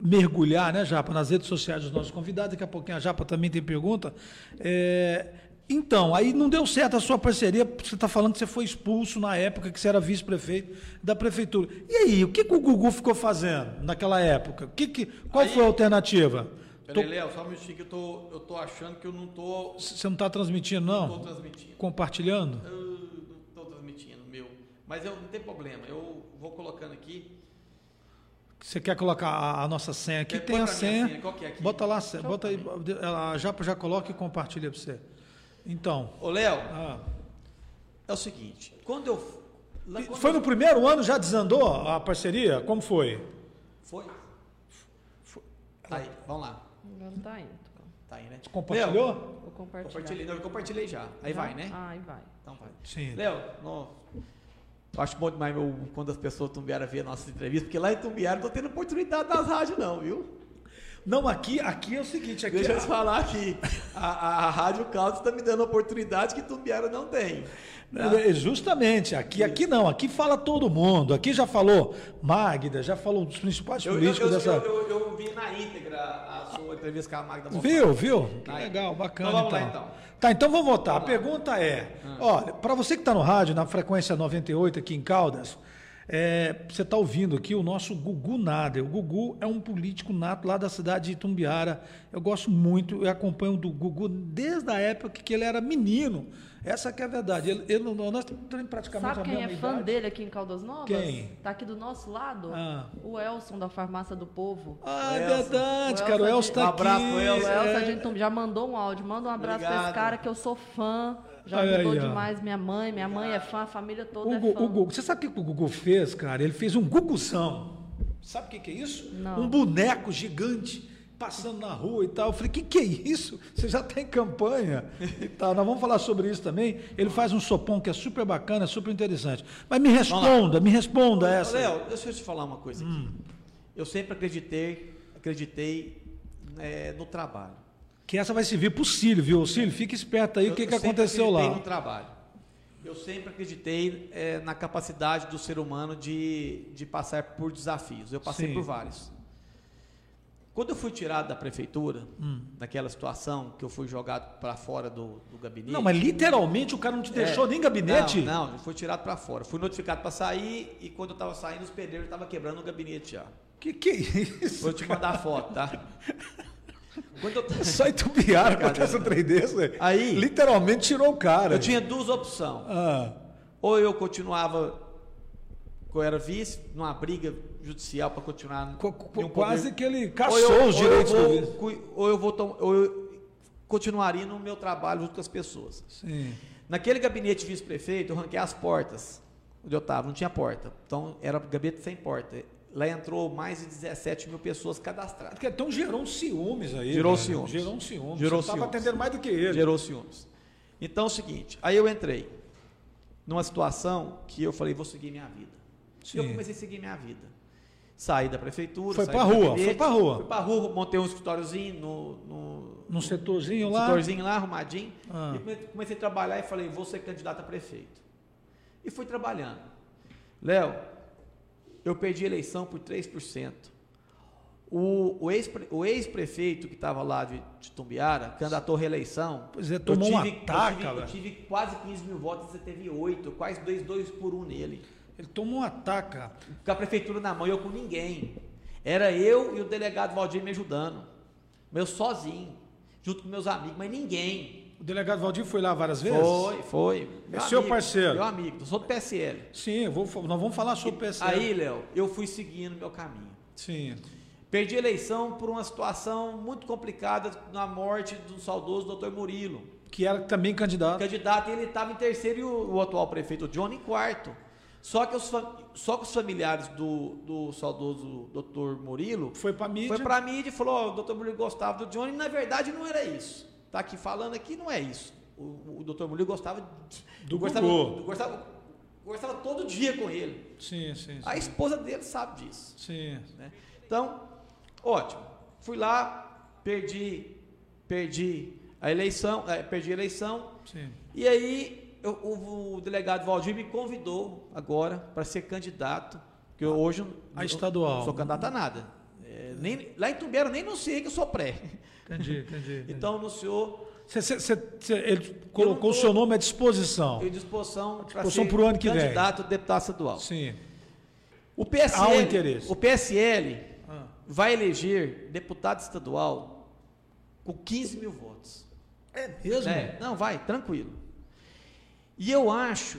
mergulhar, né, Japa, nas redes sociais dos nossos convidados. Daqui a pouquinho a Japa também tem pergunta. É, então, aí não deu certo a sua parceria, você está falando que você foi expulso na época que você era vice-prefeito da prefeitura. E aí, o que, que o Gugu ficou fazendo naquela época? O que que, qual Aí- foi a alternativa? Peraí, Tô- Léo, só um minutinho que eu tô, eu tô achando que eu não tô, você não está transmitindo, tô não? transmitindo. Compartilhando? Eu não tô transmitindo, meu. Mas eu não tem problema, eu vou colocando aqui. Você quer colocar a, a nossa senha aqui? Tem a senha. senha, qual que é aqui? Bota lá, a senha, bota aí, a Japa já coloca e compartilha para você. Então, Ô, Léo, ah, é o seguinte, quando eu... lá quando foi eu- no primeiro ano já desandou a parceria? Como foi? Foi? Tá aí, vamos lá. Não tá indo. Tá aí, né? Compartilhou? Compartilhar. Compartilhei, não, eu compartilhei já. Aí Já? vai, né? Ah, aí vai. Então vai. Sim. Léo, eu acho bom demais meu, quando as pessoas de Tumbiara ver nossas entrevistas, porque lá em Tumbiara não tô tendo oportunidade das rádios não, viu? Não, aqui, aqui é o seguinte, aqui Deixa eu te falar aqui, a, a, a Rádio Caldas está me dando oportunidade que Tumbiara não tem. É, Justamente, aqui, aqui não, aqui fala todo mundo. Aqui já falou Magda, já falou dos principais Eu, eu, políticos eu, dessa. eu, eu, eu vi na íntegra a sua entrevista com a Magda. Viu, viu? Que Aí. legal, bacana. Então vamos lá, então. então. Tá, então vamos votar. A pergunta é: olha, para você que está no rádio, na frequência 98 aqui em Caldas, É, você está ouvindo aqui o nosso Gugu Nader. O Gugu é um político nato lá da cidade de Itumbiara. Eu gosto muito, eu acompanho do Gugu desde a época que ele era menino. Essa que é a verdade. Ele, ele- nós temos praticamente Sabe a quem é fã idade. dele aqui em Caldas Novas? Quem? Tá aqui do nosso lado. Ah. O Elson da Farmácia do Povo. Ah, é Elson. verdade, O cara. O Elson Elson de- tá Um aqui. abraço pro O Elson. Elson é. já mandou um áudio. Manda um abraço pra esse cara que eu sou fã. Já ajudou aí, ó. demais minha mãe. Minha mãe é fã, a família toda O, é fã. você sabe o que o Gugu fez, cara? Ele fez um Guguzão. Sabe o que, que é isso? Não. Um boneco gigante passando na rua e tal. Eu falei, o que, que é isso? Você já tem campanha e tal. Nós vamos falar sobre isso também. Ele faz um sopão que é super bacana, é super interessante. Mas me responda, me responda essa. Léo, deixa eu te falar uma coisa aqui. Hum. Eu sempre acreditei, acreditei é, no trabalho. Que essa vai servir pro Cílio, viu? Cílio, fica esperto aí o que, que aconteceu lá. no trabalho. Eu sempre acreditei é, na capacidade do ser humano de, de passar por desafios. Eu passei Sim. por vários. Quando eu fui tirado da prefeitura, Hum. naquela situação que eu fui jogado para fora do, do gabinete. Não, mas literalmente o cara não te deixou É. nem gabinete? Não, não, eu fui tirado para fora. Fui notificado para sair e quando eu estava saindo, os pedreiros estavam quebrando o gabinete já. Que que é isso? Vou te mandar a foto, tá? Quando eu, Só Itubiara acontece um trem desse. Aí- Literalmente tirou o cara. eu tinha duas opções. Ah, Ou eu continuava, eu era vice, numa briga judicial para continuar. em um quase poder- que ele ou caçou eu, os ou eu direitos do vou vice. cu- Ou eu vou ou eu continuaria no meu trabalho junto com as pessoas. Sim. Naquele gabinete vice-prefeito, eu ranquei as portas onde eu estava, não tinha porta. Então era gabinete sem porta. Lá entrou mais de 17 mil pessoas cadastradas. Então gerou ciúmes aí. Gerou ciúmes. Gerou um ciúmes. Gerou Você estava atendendo mais do que ele. Gerou ciúmes. Então é o seguinte, aí eu entrei numa situação que eu falei, vou seguir minha vida. E eu Sim. comecei a seguir minha vida. Saí da prefeitura. Foi pra do rua, gabinete, foi pra rua. Fui pra rua, montei um escritóriozinho no, no, setorzinho lá. setorzinho lá, arrumadinho. Ah. E come- comecei a trabalhar e falei, vou ser candidato a prefeito. E fui trabalhando. Léo, eu perdi a eleição por 3%. O, o ex-pre- o ex-prefeito que estava lá de, de Tumbiara, candidatou à reeleição. Pois é, eu tomou tive, eu taca, tive- Eu tive quase 15 mil votos, você teve 8, quase 2, 2 por 1 nele. Ele tomou um ataque. Com a prefeitura na mão e eu com ninguém. Era eu e o delegado Valdir me ajudando. Meu sozinho, junto com meus amigos, mas ninguém. O delegado Valdir foi lá várias vezes? Foi, foi. Meu seu amigo, parceiro? Meu amigo, sou do PSL. Sim, eu vou, nós vamos falar sobre o PSL. Aí, Léo, eu fui seguindo meu caminho. Sim. Perdi a eleição por uma situação muito complicada na morte do saudoso doutor Murilo. Que era também candidato. Candidato, ele estava em terceiro e o, o atual prefeito, o Johnny, em quarto. Só que os, só que os familiares do, do saudoso doutor Murilo Foi pra mídia. foi pra mídia e falou: Ó, o doutor Murilo gostava do Johnny, e na verdade não era isso. Tá aqui falando aqui, não é isso. O, o doutor Murilo gostava Do gostava, Gugu. gostava, gostava todo dia com ele. Sim, sim, sim. A esposa dele sabe disso. Sim. né? Então, ótimo. Fui lá, perdi, perdi a eleição, eh, perdi a eleição. Sim. E aí eu- o, o delegado Valdir me convidou agora para ser candidato, que eu hoje não- A não- estadual. não sou candidato a nada. É, nem, lá em Tumbeiro eu nem anunciei que eu sou pré. Entendi, entendi. Então anunciou Cê, cê, cê, cê- ele colocou o seu nome à disposição. em disposição para disposição ser pro ano que vem. candidato a deputado estadual. Sim. O PSL, Há um interesse. o PSL Ah. vai eleger deputado estadual com 15 mil votos. É mesmo? É, não, vai, tranquilo. E eu acho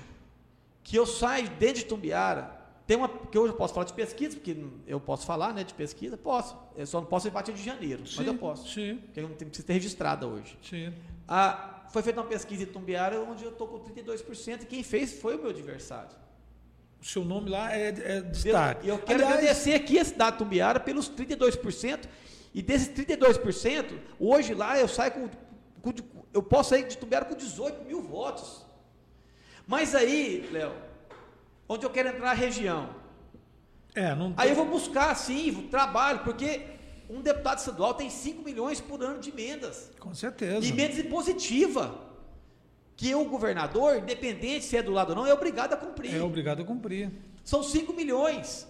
que eu saio dentro de Tumbiara, tem uma, que hoje eu posso falar de pesquisa, porque eu posso falar né, de pesquisa, posso. Eu só não posso ir partir de janeiro, mas eu posso. Sim, Porque não tenho, preciso ter registrada hoje. sim. Ah, foi feita uma pesquisa em Tumbiara, onde eu estou com 32%, e quem fez foi o meu adversário. O seu nome lá é, é destaque. E eu quero Aliás, agradecer aqui a cidade de Tumbiara pelos 32%, e desses 32%, hoje lá eu saio com, com- eu posso sair de Tumbiara com 18 mil votos. Mas aí, Léo, onde eu quero entrar a região, É, não aí eu vou buscar, sim, trabalho, porque um deputado estadual tem 5 milhões por ano de emendas. Com certeza. Emenda impositiva. Que o governador, independente se é do lado ou não, é obrigado a cumprir. É obrigado a cumprir. São 5 milhões.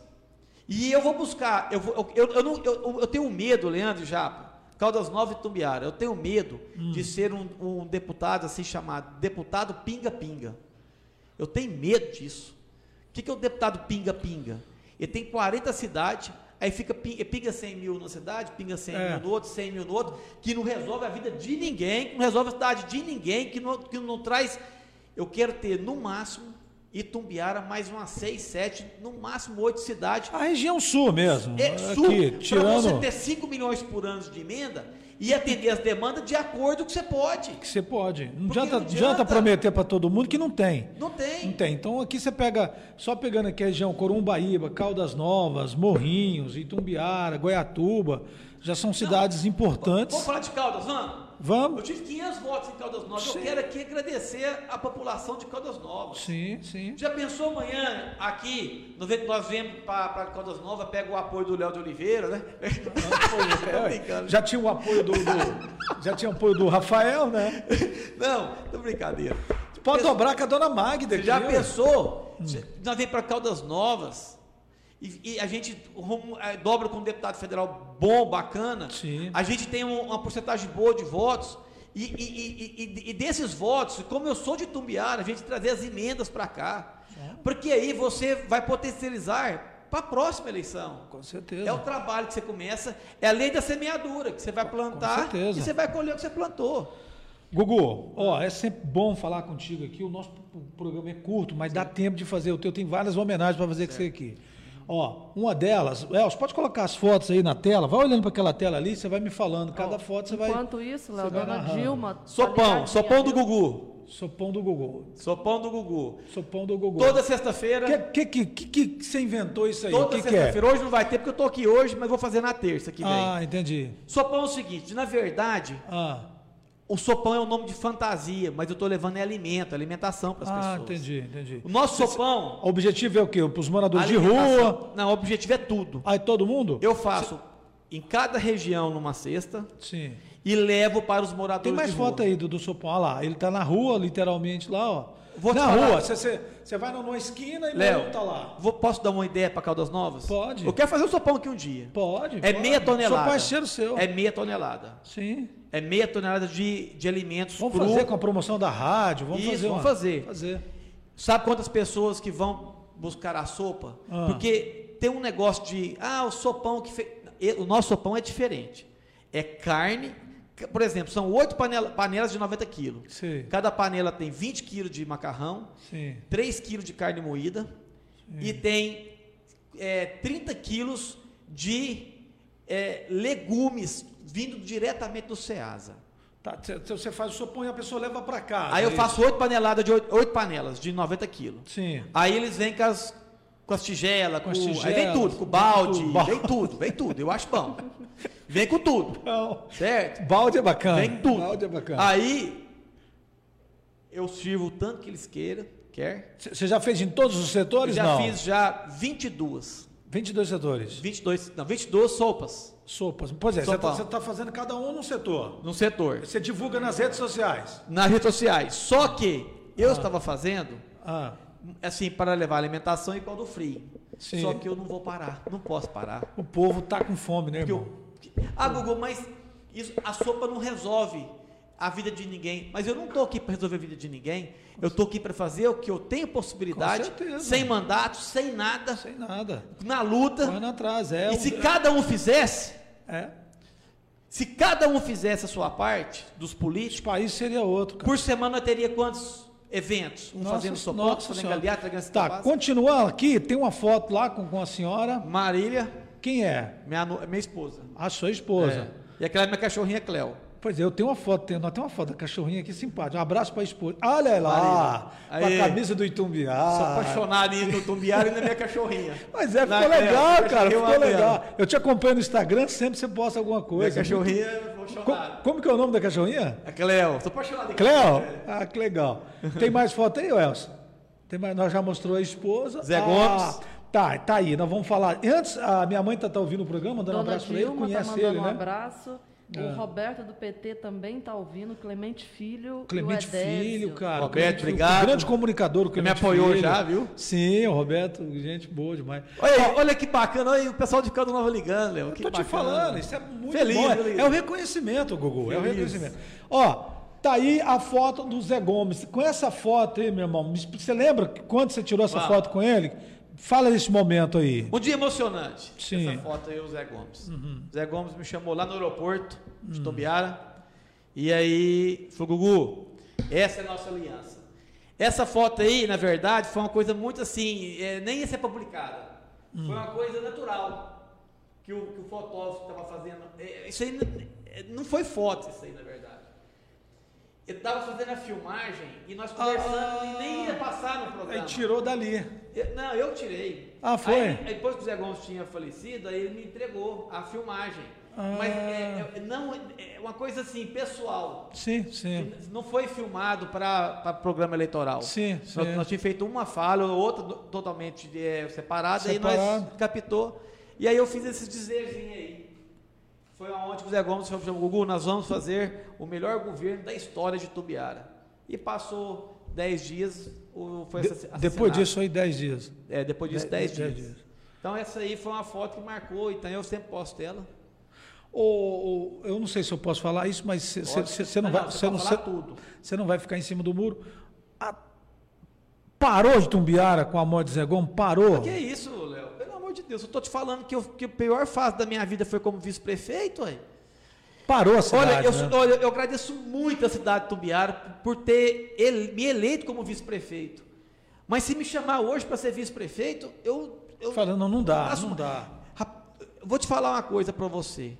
E eu vou buscar, eu, vou- eu, eu, não- eu- eu tenho medo, Leandro Japa, Caldas Novas e Tumbiara, eu tenho medo de ser um, um deputado assim chamado, deputado pinga-pinga. Eu tenho medo disso. Que, que é o deputado pinga-pinga? Ele tem 40 cidades, aí fica pi- pinga 100 mil numa cidade, pinga 100 É. mil no outro, 100 mil no outro, que não resolve a vida de ninguém, que não resolve a cidade de ninguém, que não, que não traz. Eu quero ter, no máximo, Itumbiara, mais umas 6, 7, no máximo 8 cidades. A região sul mesmo. É sul, para você tirando ter 5 milhões por ano de emenda e atender as demandas de acordo com que você pode. que você pode. Não Porque adianta, não adianta prometer para todo mundo que não tem. Não tem. Não tem. Então aqui você pega, só pegando aqui a região Corumbaíba, Caldas Novas, Morrinhos, Itumbiara, Goiatuba, já são cidades importantes. Vamos falar de Caldas, vamos? Eu Vamos? tive 500 votos em Caldas Novas. Sim. Eu quero aqui agradecer a população de Caldas Novas. Sim, sim. Já pensou amanhã aqui, nós viemos para Caldas Novas, pega o apoio do Léo de Oliveira, né? Brincando. Já tinha o apoio do, do- já tinha o apoio do Rafael, né? Não, tô brincadeira. Pode dobrar com a dona Magda aqui. já pensou? Nós vem para Caldas Novas e, e a gente eh, dobra com um deputado federal bom, bacana. Sim. A gente tem um- uma porcentagem boa de votos. E, e- e- desses votos, como eu sou de Tumbiara, a gente trazer as emendas para cá. Porque aí você vai potencializar para a próxima eleição. Com certeza. É o trabalho que você começa, é a lei da semeadura, que você vai plantar certeza. e você vai colher o que você plantou. Gugu, ó, é sempre bom falar contigo aqui. O nosso programa é curto, mas dá tempo de fazer o teu. Tem várias homenagens para fazer com você aqui. Ó, uma delas, Elcio, pode colocar as fotos aí na tela? Vai olhando para aquela tela ali, você vai me falando. Cada foto você vai. Enquanto isso, Léo, dona narrando. Dilma. Sopão, sopão do viu? Gugu. Sopão do Gugu. Sopão do Gugu. Sopão do Gugu. Toda sexta-feira. O que, que, que, que, que você inventou isso aí? Toda é? sexta-feira. Hoje não vai ter porque eu tô aqui hoje, mas vou fazer na terça que vem. Ah, entendi. Sopão é o seguinte, na verdade, Ah, o sopão é um nome de fantasia, mas eu tô levando é alimento, alimentação para as ah pessoas. entendi, entendi. O nosso sopão, O objetivo é o quê? Para os moradores de rua? Não, o objetivo é tudo. Aí todo mundo? Eu faço em cada região numa cesta Sim. e levo para os moradores Tem mais de foto rua. aí do, do Sopão. Olha lá, ele tá na rua, literalmente, lá, ó. Vou na rua, você- você você vai numa esquina e o Léo, tá lá. vou- posso dar uma ideia para Caldas Novas? Pode. Eu quero fazer um sopão aqui um dia. Pode. É pode. meia tonelada. Sopão é cheiro seu. É meia tonelada. Sim. É meia tonelada de, de alimentos Vamos cru. fazer com a promoção da rádio, vamos Isso, fazer vamos uma- fazer. fazer. Sabe quantas pessoas que vão buscar a sopa? Ah. Porque tem um negócio de, ah, o sopão que fez. O nosso sopão é diferente. É carne, por exemplo, são oito panela- panelas de 90 quilos. Sim. Cada panela tem 20 quilos de macarrão, Sim. 3 quilos de carne moída e tem é, 30 quilos de é, legumes vindo diretamente do Ceasa. Tá, cê- você faz o sopão e a pessoa leva para casa. Aí eu é faço oito paneladas de oito, panelas de 90 quilos. Sim. Aí eles vêm com as, com as tigelas, com, as aí vem tigelas, tudo, com o balde, tudo, balde. vem tudo, vem tudo, eu acho bom. Vem com tudo, Não. certo? Balde é bacana. Vem tudo. Balde é bacana. Aí eu sirvo o tanto que eles queiram, quer. Você já fez em todos os Eu setores? já Não. fiz já 22, 22 setores. 22, não, 22 sopas Sopas. Pois é, você Sopão. está fazendo cada um num setor. no setor, Você divulga nas redes sociais. nas redes sociais. Só que eu estava fazendo Ah, assim para levar alimentação igual do frio. Sim. Só que eu não vou parar, não posso parar. o povo tá com fome, né, Porque irmão? eu- ah, Gugu, mas isso, a sopa não resolve a vida de ninguém. Mas eu não estou aqui para resolver a vida de ninguém. Eu estou aqui para fazer o que eu tenho possibilidade, sem mandato, sem nada, Sem nada. na luta. Correndo atrás, é. e um- se cada um fizesse, é. se cada um fizesse a sua parte, dos Os políticos, países seria outro, cara. por semana eu teria quantos eventos? Um Nossa- fazendo outro fazendo Senhora. galeata, fazendo Tá, continua aqui, tem uma foto lá com, com a senhora. Marília, Quem é? minha, minha esposa. A sua esposa. É. E aquela é minha cachorrinha Cleo. Pois é, eu tenho uma foto, tenho, nós temos uma foto da cachorrinha aqui simpática. Um abraço para a esposa. Olha lá, Marília. com a camisa do Itumbiá. Sou apaixonado em ir no Tumbiara e na minha cachorrinha. Mas é, Na ficou Cleo, legal, minha cara, é ficou legal. Eu te acompanho no Instagram, sempre você posta alguma Minha coisa. cachorrinha é Co- apaixonada. como que é o nome da cachorrinha? A Cleo. Sou apaixonado em Cleo? Ah, que legal. Tem mais foto aí, Elson? Tem mais, nós já mostrou a esposa. Zé Ah, Gomes. Tá, tá aí, nós vamos falar. Antes, a minha mãe tá, tá ouvindo o programa, mandando um Dona abraço para ele, tá conhece mandando ele, um né? abraço. O Roberto do PT também está ouvindo, Clemente Filho. Clemente e o. Filho, cara. Roberto, Clemente obrigado. Grande comunicador, o me Clemente apoiou Filho. já, viu? Sim, o Roberto, gente boa demais. Olha, aí, olha que bacana, olha aí, o pessoal de Caldo Nova ligando, Léo. Eu que tô te falando, isso é muito Feliz, bom. É- feliz. É o reconhecimento, Gugu, é o Feliz. reconhecimento. Ó, tá aí a foto do Zé Gomes. Com essa foto aí, meu irmão, me você lembra quando você tirou essa foto com ele? Fala desse momento aí. Um dia emocionante. Sim. Uhum. Essa foto aí, o Zé Gomes. O Zé Gomes me chamou lá no aeroporto de Tombiara. E aí, falou, Gugu, essa é a nossa aliança. Essa foto aí, na verdade, foi uma coisa muito assim, é, nem ia ser publicada. Foi uma coisa natural. Que o, que o fotógrafo estava fazendo. É, isso aí é, não foi foto, isso aí, na verdade. Ele estava fazendo a filmagem e nós conversando e nem ia passar no Aí programa. tirou dali. Eu- Não, eu tirei. Ah, foi? Aí, aí depois que o Zé Gomes tinha falecido, aí ele me entregou a filmagem. Ah. Mas é, é- não, é uma coisa assim, pessoal. Sim, sim. Não foi filmado para programa eleitoral. Sim, Nós, sim. nós tínhamos feito uma fala, outra totalmente é, separada, aí Separado. nós captou. E aí eu fiz esse dizerzinho aí. Foi aonde que o Zé Gomes falou, chamou, Gugu, nós vamos fazer o melhor governo da história de Tubiara. E passou 10 dias, o, foi De- assass- depois assassinado. disso aí, 10 dias. É, depois disso, Dez- 10 dez dias. dias. Então essa aí foi uma foto que marcou, então eu sempre posto ela. Ô, ô, eu não sei se eu posso falar isso, mas você não Não, vai. não, você não, cê- cê não vai ficar em cima do muro. Ah, parou de Tumbiara com a morte de Zé Gomes? Parou? Que isso, Léo? Pelo amor de Deus, eu tô te falando que, eu, que a pior fase da minha vida foi como vice-prefeito, ué. Parou a cidade. Olha, eu, né? olha, eu agradeço muito a cidade de Tumbiara por ter ele- me eleito como vice-prefeito. Mas se me chamar hoje para ser vice-prefeito, eu, eu Falando, não, não dá, não uma- dá. Eu Vou te falar uma coisa para você.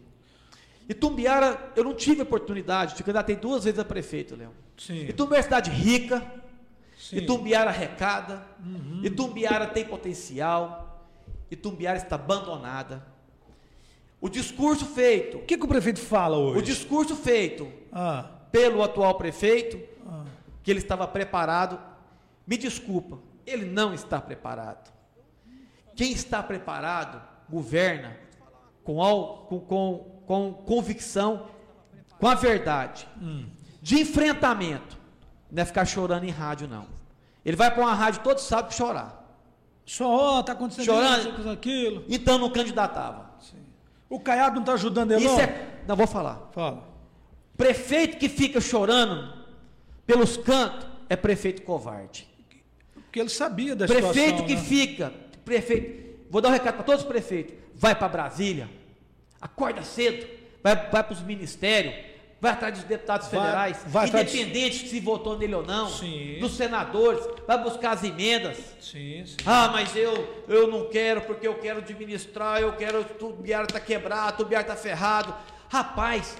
E Tumbiara, eu não tive oportunidade, te candidatei duas vezes a prefeito, Léo. Sim. E Tumbiara é uma cidade rica, Sim. e Tumbiara arrecada, e Tumbiara tem potencial, e Tumbiara está abandonada. O discurso feito, O que, que o prefeito fala o hoje? discurso feito Ah, pelo atual prefeito, ah. que ele estava preparado, me desculpa, ele não está preparado. Quem está preparado governa com, al- com, com, com convicção, com a verdade, de enfrentamento. Não é ficar chorando em rádio, não. Ele vai para uma rádio, todos sabem chorar. Só, ó, tá acontecendo Chorando. isso, aquilo. Então não candidatava. O Caiado não tá ajudando ele, Isso não? é. Não vou falar. Fala. Prefeito que fica chorando pelos cantos é prefeito covarde. Porque ele sabia da Prefeito situação, que né? fica, prefeito, vou dar um recado para todos os prefeitos, vai para Brasília, acorda cedo, vai, vai para os ministérios, vai atrás dos deputados federais, vai atrás de- independente se votou nele ou não, Sim. dos senadores, vai buscar as emendas. Sim, sim. Ah, mas eu, eu não quero porque eu quero administrar, eu quero, o Tubiara está quebrado, o Tubiara está ferrado. Rapaz,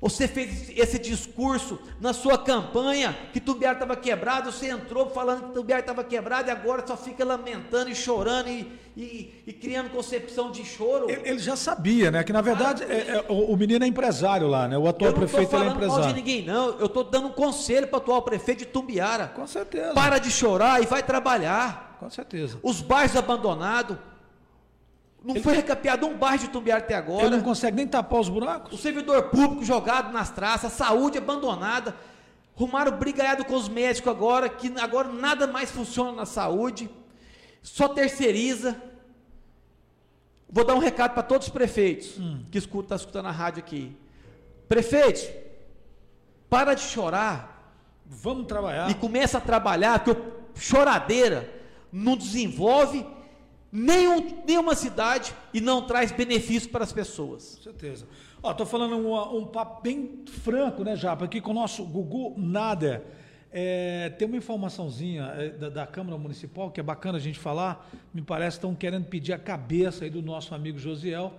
você fez esse discurso na sua campanha que Tubiara estava quebrado, você entrou falando que Tubiara estava quebrado e agora só fica lamentando e chorando e, e- e criando concepção de choro. Ele, ele já sabia, né? Que na verdade é- é- o, o menino é empresário lá, né? O atual eu não estou prefeito é falando mal de empresário. ninguém, não. Eu estou dando um conselho para o atual prefeito de Tumbiara. Com certeza. Para de chorar e vai trabalhar. Com certeza. Os bairros abandonados. Não foi recapeado um bairro de Tumbiara até agora. Ele não consegue nem tapar os buracos. O servidor público jogado nas traças, a saúde abandonada. Rumaram brigaiado com os médicos agora, que agora nada mais funciona na saúde. Só terceiriza. Vou dar um recado para todos os prefeitos que escutam, tá escutando a rádio aqui. Prefeitos, para de chorar Vamos trabalhar. e começa a trabalhar, porque choradeira não desenvolve nenhum, nenhuma cidade e não traz benefício para as pessoas. Com certeza. Ó, tô falando um, um papo bem franco, né, Japa? Aqui com o nosso Gugu Nader. É, tem uma informaçãozinha é, da, da Câmara Municipal que é bacana a gente falar. Me parece que estão querendo pedir a cabeça aí do nosso amigo Josiel.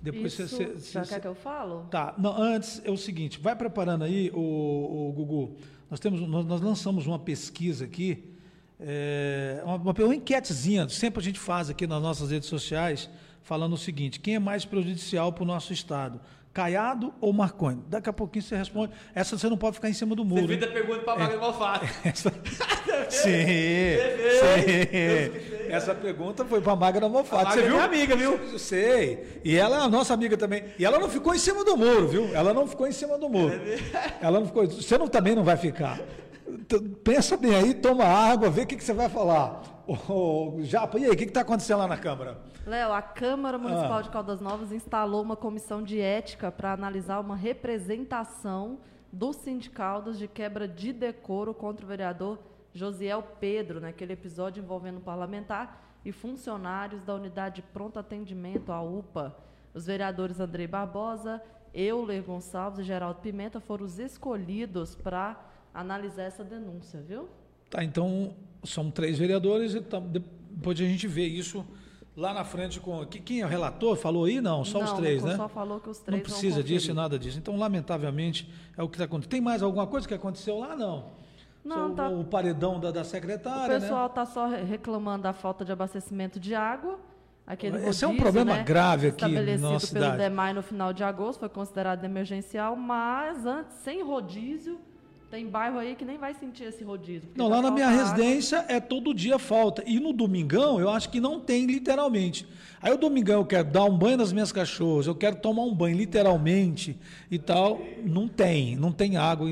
Depois Isso, você. você- já você- quer que eu falo? Tá, não, antes é o seguinte, vai preparando aí, o, Gugu. Nós temos, nós, nós lançamos uma pesquisa aqui, é, uma, uma, enquetezinha, sempre a gente faz aqui nas nossas redes sociais, falando o seguinte: quem é mais prejudicial para o nosso estado? Caiado ou Marconi? Daqui a pouquinho você responde. Essa você não pode ficar em cima do muro. hein? pergunta para Magno Malfato. Essa- Sim, sim. Essa pergunta foi para a Magna Mofato. Você é viu? minha amiga, viu? Eu sei. E ela é a nossa amiga também. E ela não ficou em cima do muro, viu? Ela não ficou em cima do muro. Ela não ficou. Você não, também não vai ficar. Pensa bem aí, toma água, vê o que, que você vai falar. Japa, e aí, o que está acontecendo lá na Câmara? Léo, a Câmara Municipal Ah. de Caldas Novas instalou uma comissão de ética para analisar uma representação do Sindicaldas de quebra de decoro contra o vereador Josiel Pedro, naquele episódio envolvendo parlamentar e funcionários da unidade de pronto atendimento, a UPA. Os vereadores Andrei Barbosa, Euler Gonçalves e Geraldo Pimenta foram os escolhidos para analisar essa denúncia, viu? Tá, então são três vereadores e depois a gente vê isso lá na frente com. Quem é o relator? Falou aí? Não, só Não, os três, o né? só falou que os três Não precisa disso e nada disso. Então, lamentavelmente, é o que está acontecendo. Tem mais alguma coisa que aconteceu lá? Não. Não, Só tá- o, o paredão da, da O secretária, pessoal né? está só re- reclamando da falta de abastecimento de água. Aquele Esse é um rodízio, problema né, grave aqui na estabelecido nossa pelo cidade. DEMAI no final de agosto, foi considerado emergencial, mas antes, sem rodízio, tem bairro aí que nem vai sentir esse rodízio. Não, lá na minha água. residência é todo dia falta. E no domingão, eu acho que não tem literalmente. Aí o domingão eu quero dar um banho nas minhas cachorras, eu quero tomar um banho literalmente e tal. Não tem, não tem água.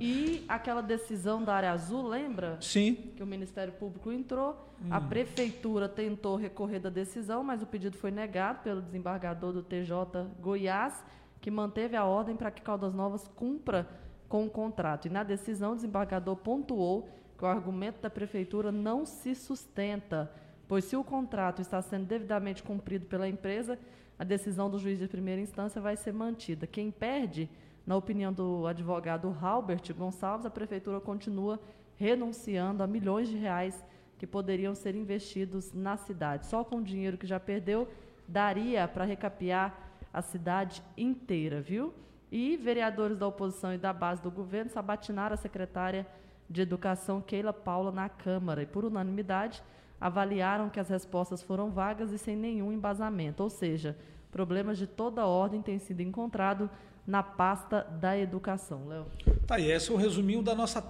E aquela decisão da área azul, lembra? Sim. Que o Ministério Público entrou, a prefeitura tentou recorrer da decisão, mas o pedido foi negado pelo desembargador do TJ Goiás, que manteve a ordem para que Caldas Novas cumpra com o contrato. E na decisão, o desembargador pontuou que o argumento da prefeitura não se sustenta, pois se o contrato está sendo devidamente cumprido pela empresa, a decisão do juiz de primeira instância vai ser mantida. Quem perde, na opinião do advogado Halbert Gonçalves, a prefeitura continua renunciando a milhões de reais que poderiam ser investidos na cidade. Só com o dinheiro que já perdeu, daria para recapear a cidade inteira, viu? E vereadores da oposição e da base do governo sabatinaram a secretária de Educação, Keila Paula, na Câmara. E, por unanimidade, avaliaram que as respostas foram vagas e sem nenhum embasamento. Ou seja, problemas de toda ordem têm sido encontrados na pasta da educação, Léo. Tá aí, esse é o resuminho da nossa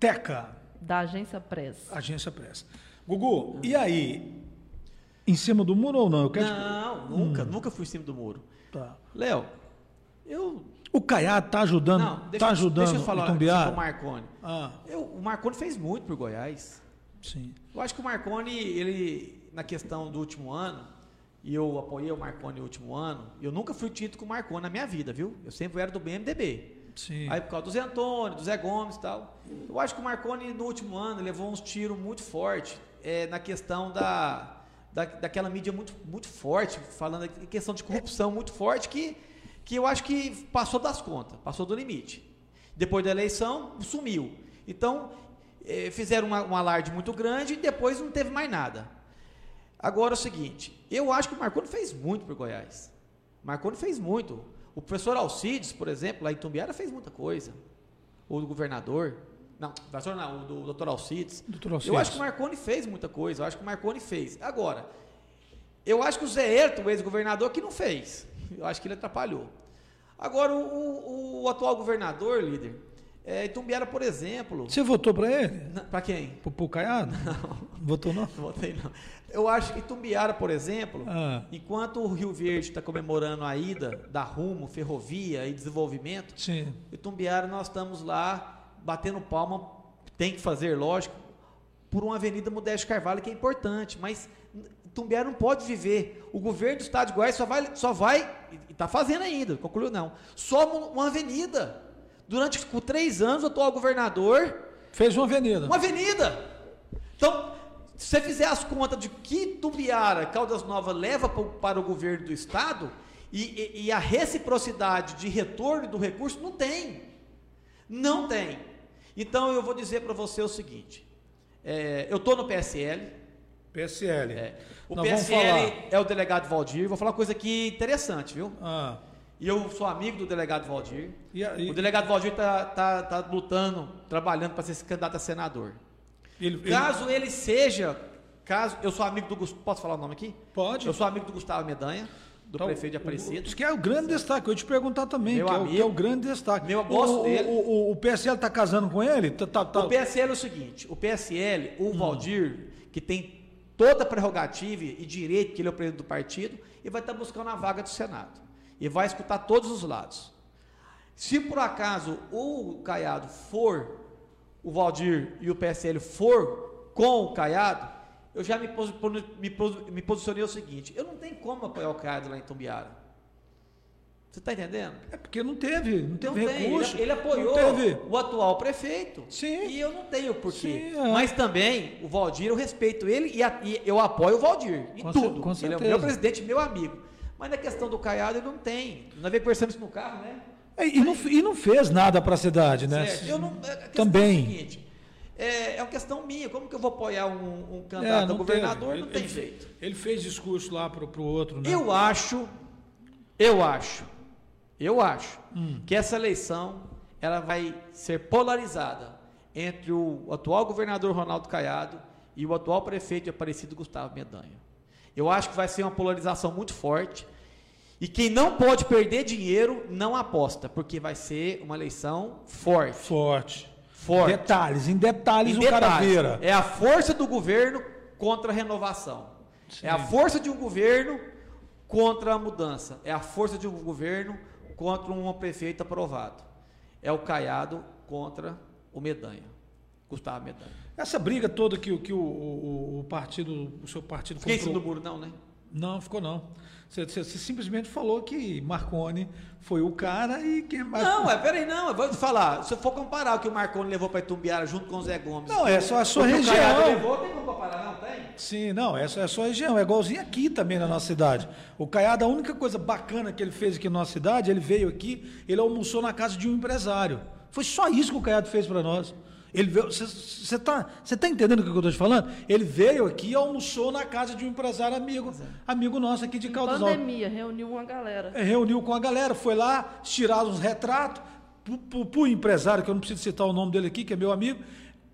TECA, Da agência Press. Agência Press. Gugu, e aí? Em cima do muro ou não? Eu quero te- Não, nunca, nunca fui em cima do muro. Tá. Léo, eu. O Caiado tá ajudando, Não, deixa, tá ajudando deixa eu falar o o Marconi. Ah, Eu, o Marconi fez muito por Goiás. sim. Eu acho que o Marconi, ele, na questão do último ano, e eu apoiei o Marconi no último ano, eu nunca fui tido com o Marconi na minha vida, viu? Eu sempre era do BMDB. Sim. Aí por causa do Zé Antônio, do Zé Gomes e tal. Eu acho que o Marconi no último ano levou uns tiros muito fortes é, na questão da, da, daquela mídia muito, muito forte, falando em questão de corrupção muito forte, que, que eu acho que passou das contas, passou do limite. Depois da eleição, sumiu. Então, eh, fizeram uma- um alarde muito grande e depois não teve mais nada. Agora é o seguinte, eu acho que o Marconi fez muito por Goiás. Marconi fez muito. O professor Alcides, por exemplo, lá em Tumbiara fez muita coisa. O do governador. Não, professor não, o do doutor Alcides. Doutor Eu Alcides. acho que o Marconi fez muita coisa. Eu acho que o Marconi fez. Agora, eu acho que o Zé Herto, o ex-governador, que não fez. Eu acho que ele atrapalhou. Agora, o, o- o atual governador, líder, é, Itumbiara, por exemplo. Você votou para ele? Para quem? Pro, pro Caiado? Votou não? Não votei, não. Eu acho que Itumbiara, por exemplo, Ah. enquanto o Rio Verde está comemorando a ida da Rumo, Ferrovia e Desenvolvimento, Sim. Itumbiara nós estamos lá batendo palma, tem que fazer, lógico, por uma avenida Modesto Carvalho que é importante, mas Itumbiara não pode viver. O governo do estado de Goiás só vai, só vai e está fazendo ainda, concluiu não, só uma, avenida. Durante por três anos, o atual governador Fez uma avenida. uma avenida. Então, se você fizer as contas de que Tumbiara, Caldas Novas leva para o governo do estado e, e- e a reciprocidade de retorno do recurso não tem. Não tem. Então eu vou dizer para você o seguinte: é, eu estou no PSL. PSL. é, o Nós PSL é o delegado Valdir. Vou falar uma coisa aqui interessante, viu? Ah, E eu sou amigo do delegado Valdir. e aí, O delegado Valdir está tá, tá lutando, trabalhando para ser candidato a senador. ele, ele- Caso ele seja, caso eu sou amigo do Gustavo, posso falar o nome aqui? Pode. Eu sou amigo do Gustavo Medanha, do Então, prefeito de Aparecida. Diz que é o grande destaque. Eu ia te perguntar também, Meu que é, o, amigo. que é o grande destaque. Meu, eu gosto o, dele. O, o, o PSL tá casando com ele? Tá, tá, tá- O PSL é o seguinte, o PSL, o Hum. Valdir, que tem toda a prerrogativa e direito que ele é o presidente do partido, e vai estar buscando a vaga do Senado. E vai escutar todos os lados. Se por acaso o Caiado for, o Valdir e o PSL for com o Caiado, eu já me, me, me posicionei o seguinte, eu não tenho como apoiar o Caiado lá em Tumbiara. Você está entendendo? É porque não teve, não teve Não tem, recurso. Ele, ele apoiou o atual prefeito. Sim. E eu não tenho porquê. Sim, é. Mas também, o Valdir, eu respeito ele e, a- e eu apoio o Valdir em Com tudo. com ele é o certeza. meu presidente, meu amigo. Mas na questão do Caiado, ele não tem. Nós veio conversando isso no carro, né? É, E não, e não fez nada para a cidade, né? Certo. Não, a Também. É o seguinte, é, é uma questão minha. Como que eu vou apoiar um, um É, candidato a governador? teve. Não Ele- tem ele, jeito. Ele fez discurso lá pro, pro outro, né? Eu acho, eu acho, eu acho Hum. que essa eleição ela vai ser polarizada entre o atual governador Ronaldo Caiado e o atual prefeito de Aparecido Gustavo Medanha. Eu acho que vai ser uma polarização muito forte. E quem não pode perder dinheiro não aposta, porque vai ser uma eleição forte. Forte. Forte. Detalhes, em detalhes Em o cara detalhes, vira. É a força do governo contra a renovação. É a força de um governo contra a mudança. É a força de um governo contra um prefeito aprovado. É o Caiado contra o Medanha. Gustavo Medanha. Essa briga toda que, o- que o, o, o partido, o seu partido Fiquei cima do comprou. muro, não, né? Não, ficou não. Você, você- você simplesmente falou que Marconi foi o cara e quem mais. Não, é, peraí, não, eu vou te falar. Se eu for comparar o que o Marconi levou para Itumbiara junto com o Zé Gomes. Não, é só a sua o que o Caiado região. levou, tem como comparar, não? Tem? Sim, não, essa é a sua região. É igualzinho aqui também na nossa cidade. O Caiado, a única coisa bacana que ele fez aqui na nossa cidade, ele veio aqui, ele almoçou na casa de um empresário. Foi só isso que o Caiado fez para nós. Ele veio. Você está tá entendendo o que eu estou te falando? Ele veio aqui e almoçou na casa de um empresário amigo, amigo nosso aqui de Caldas Altas. pandemia, reuniu uma galera. É, reuniu com a galera, foi lá, tiraram uns retratos, para o empresário, que eu não preciso citar o nome dele aqui, que é meu amigo,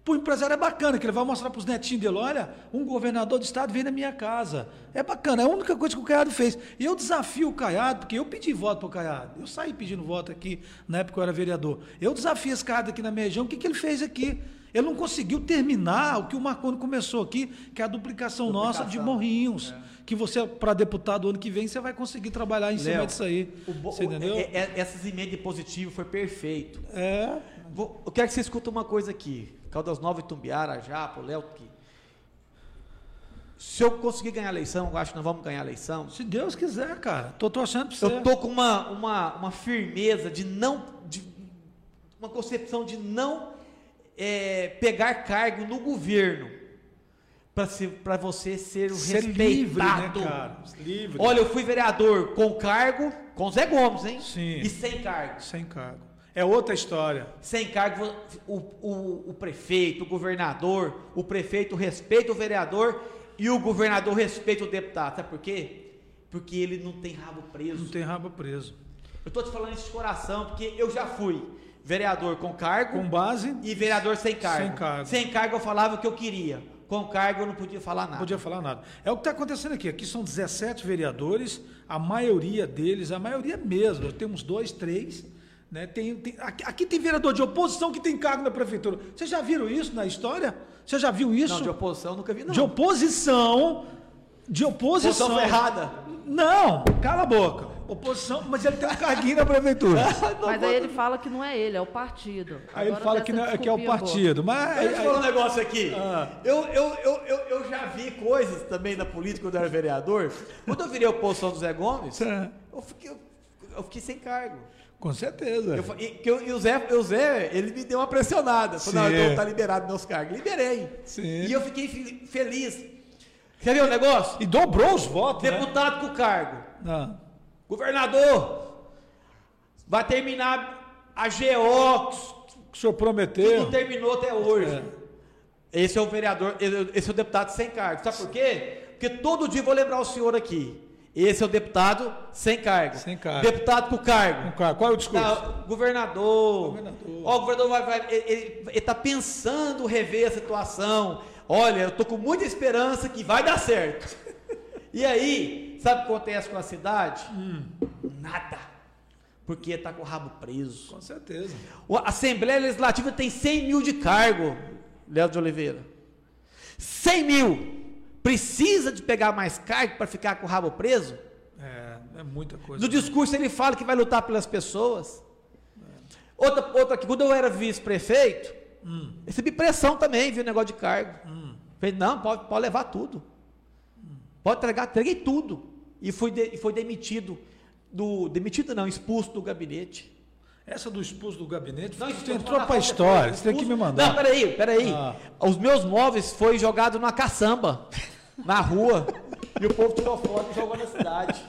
para o empresário é bacana, que ele vai mostrar para os netinhos dele, olha, um governador do estado veio na minha casa. É bacana, é a única coisa que o Caiado fez. E eu desafio o Caiado, porque eu pedi voto para o Caiado. Eu saí pedindo voto aqui, na época que eu era vereador. Eu desafio esse Caiado aqui na minha região, o que, que ele fez aqui? Ele não conseguiu terminar o que o Marconi começou aqui, que é a duplicação, nossa de Morrinhos. Que você, para deputado ano que vem, você vai conseguir trabalhar em cima Léo, disso aí. Bo- Você entendeu? é- é- essas emendas positivas foi perfeito. É. Vou- eu quero que você escuta uma coisa aqui. Caldas Novas, Itumbiara, Japo, Léo. Que... Se eu conseguir ganhar a eleição, eu acho que nós vamos ganhar a eleição. Se Deus quiser, cara. Tô torcendo pra você. Eu tô com uma, uma, uma firmeza de não. De, uma concepção de não é, pegar cargo no governo para você ser o Ser respeitado. livre, né, cara? Livre. Olha, eu fui vereador com cargo, com Zé Gomes, hein? Sim. E sem cargo. Sem cargo. É outra história. Sem cargo, o, o, o prefeito, o governador, o prefeito respeita o vereador e o governador respeita o deputado. Sabe por quê? Porque ele não tem rabo preso. Não tem rabo preso. Eu estou te falando isso de coração, porque eu já fui vereador com cargo Com base, e vereador sem cargo. Sem cargo. Sem cargo eu falava o que eu queria. Com cargo eu não podia falar nada. não podia falar nada. É o que está acontecendo aqui. Aqui são 17 vereadores, a maioria deles, a maioria mesmo, uns dois, três. Né? Tem, tem- aqui, aqui tem vereador de oposição que tem cargo na prefeitura. Vocês já viram isso na história? Você já viu isso? Não, de oposição nunca vi, não. De oposição. De oposição. Oposição ferrada. Não, cala a boca. Oposição, mas ele tem um carguinho na prefeitura. Mas aí ele fala que não é ele, é o partido. Aí ele Agora fala dessa que, não, é- que é o partido. Mas Deixa eu te falar um negócio aqui. Ah. Eu, eu, eu, eu, eu já vi coisas também na política quando eu era vereador. Quando eu virei oposição do Zé Gomes, eu fiquei, eu fiquei sem cargo. Com certeza. Eu e, que eu- e o, Zé, o Zé, ele me deu uma pressionada. Falou, não, então tá liberado meus cargos. Liberei. Sim. E eu fiquei fe- feliz. Quer ver o negócio? E dobrou os votos. né? Deputado com cargo. Ah, Governador, vai terminar a GO, que o senhor que prometeu. não terminou até hoje. Esse é o vereador, esse é o deputado sem cargo. Sabe por quê? Porque todo dia eu vou lembrar o senhor aqui. Esse é o deputado sem cargo. Sem cargo. Deputado com cargo. Qual qual é o discurso? Tá, governador. Governador. Ó, o governador vai, vai- ele está pensando rever a situação. Olha, eu estou com muita esperança que vai dar certo. E aí, sabe o que acontece com a cidade? Hum. Nada. Porque está com o rabo preso. Com certeza. A Assembleia Legislativa tem 100 mil de cargo, Léo de Oliveira. 100 mil. Precisa de pegar mais cargo para ficar com o rabo preso? É, é muita coisa. No discurso ele fala que vai lutar pelas pessoas. Outra, outra que quando eu era vice-prefeito, recebi pressão também, viu, negócio de cargo. Falei, não, pode, pode levar tudo. Pode entregar, entreguei tudo. E fui, de- e foi demitido do demitido não, expulso do gabinete. Essa do expulso do gabinete, Não, você expulso, entrou pra foto história, você tem que me mandar. Não, peraí, peraí. Ah. Os meus móveis foi jogado numa caçamba, na rua, e o povo tirou foto e jogou na cidade.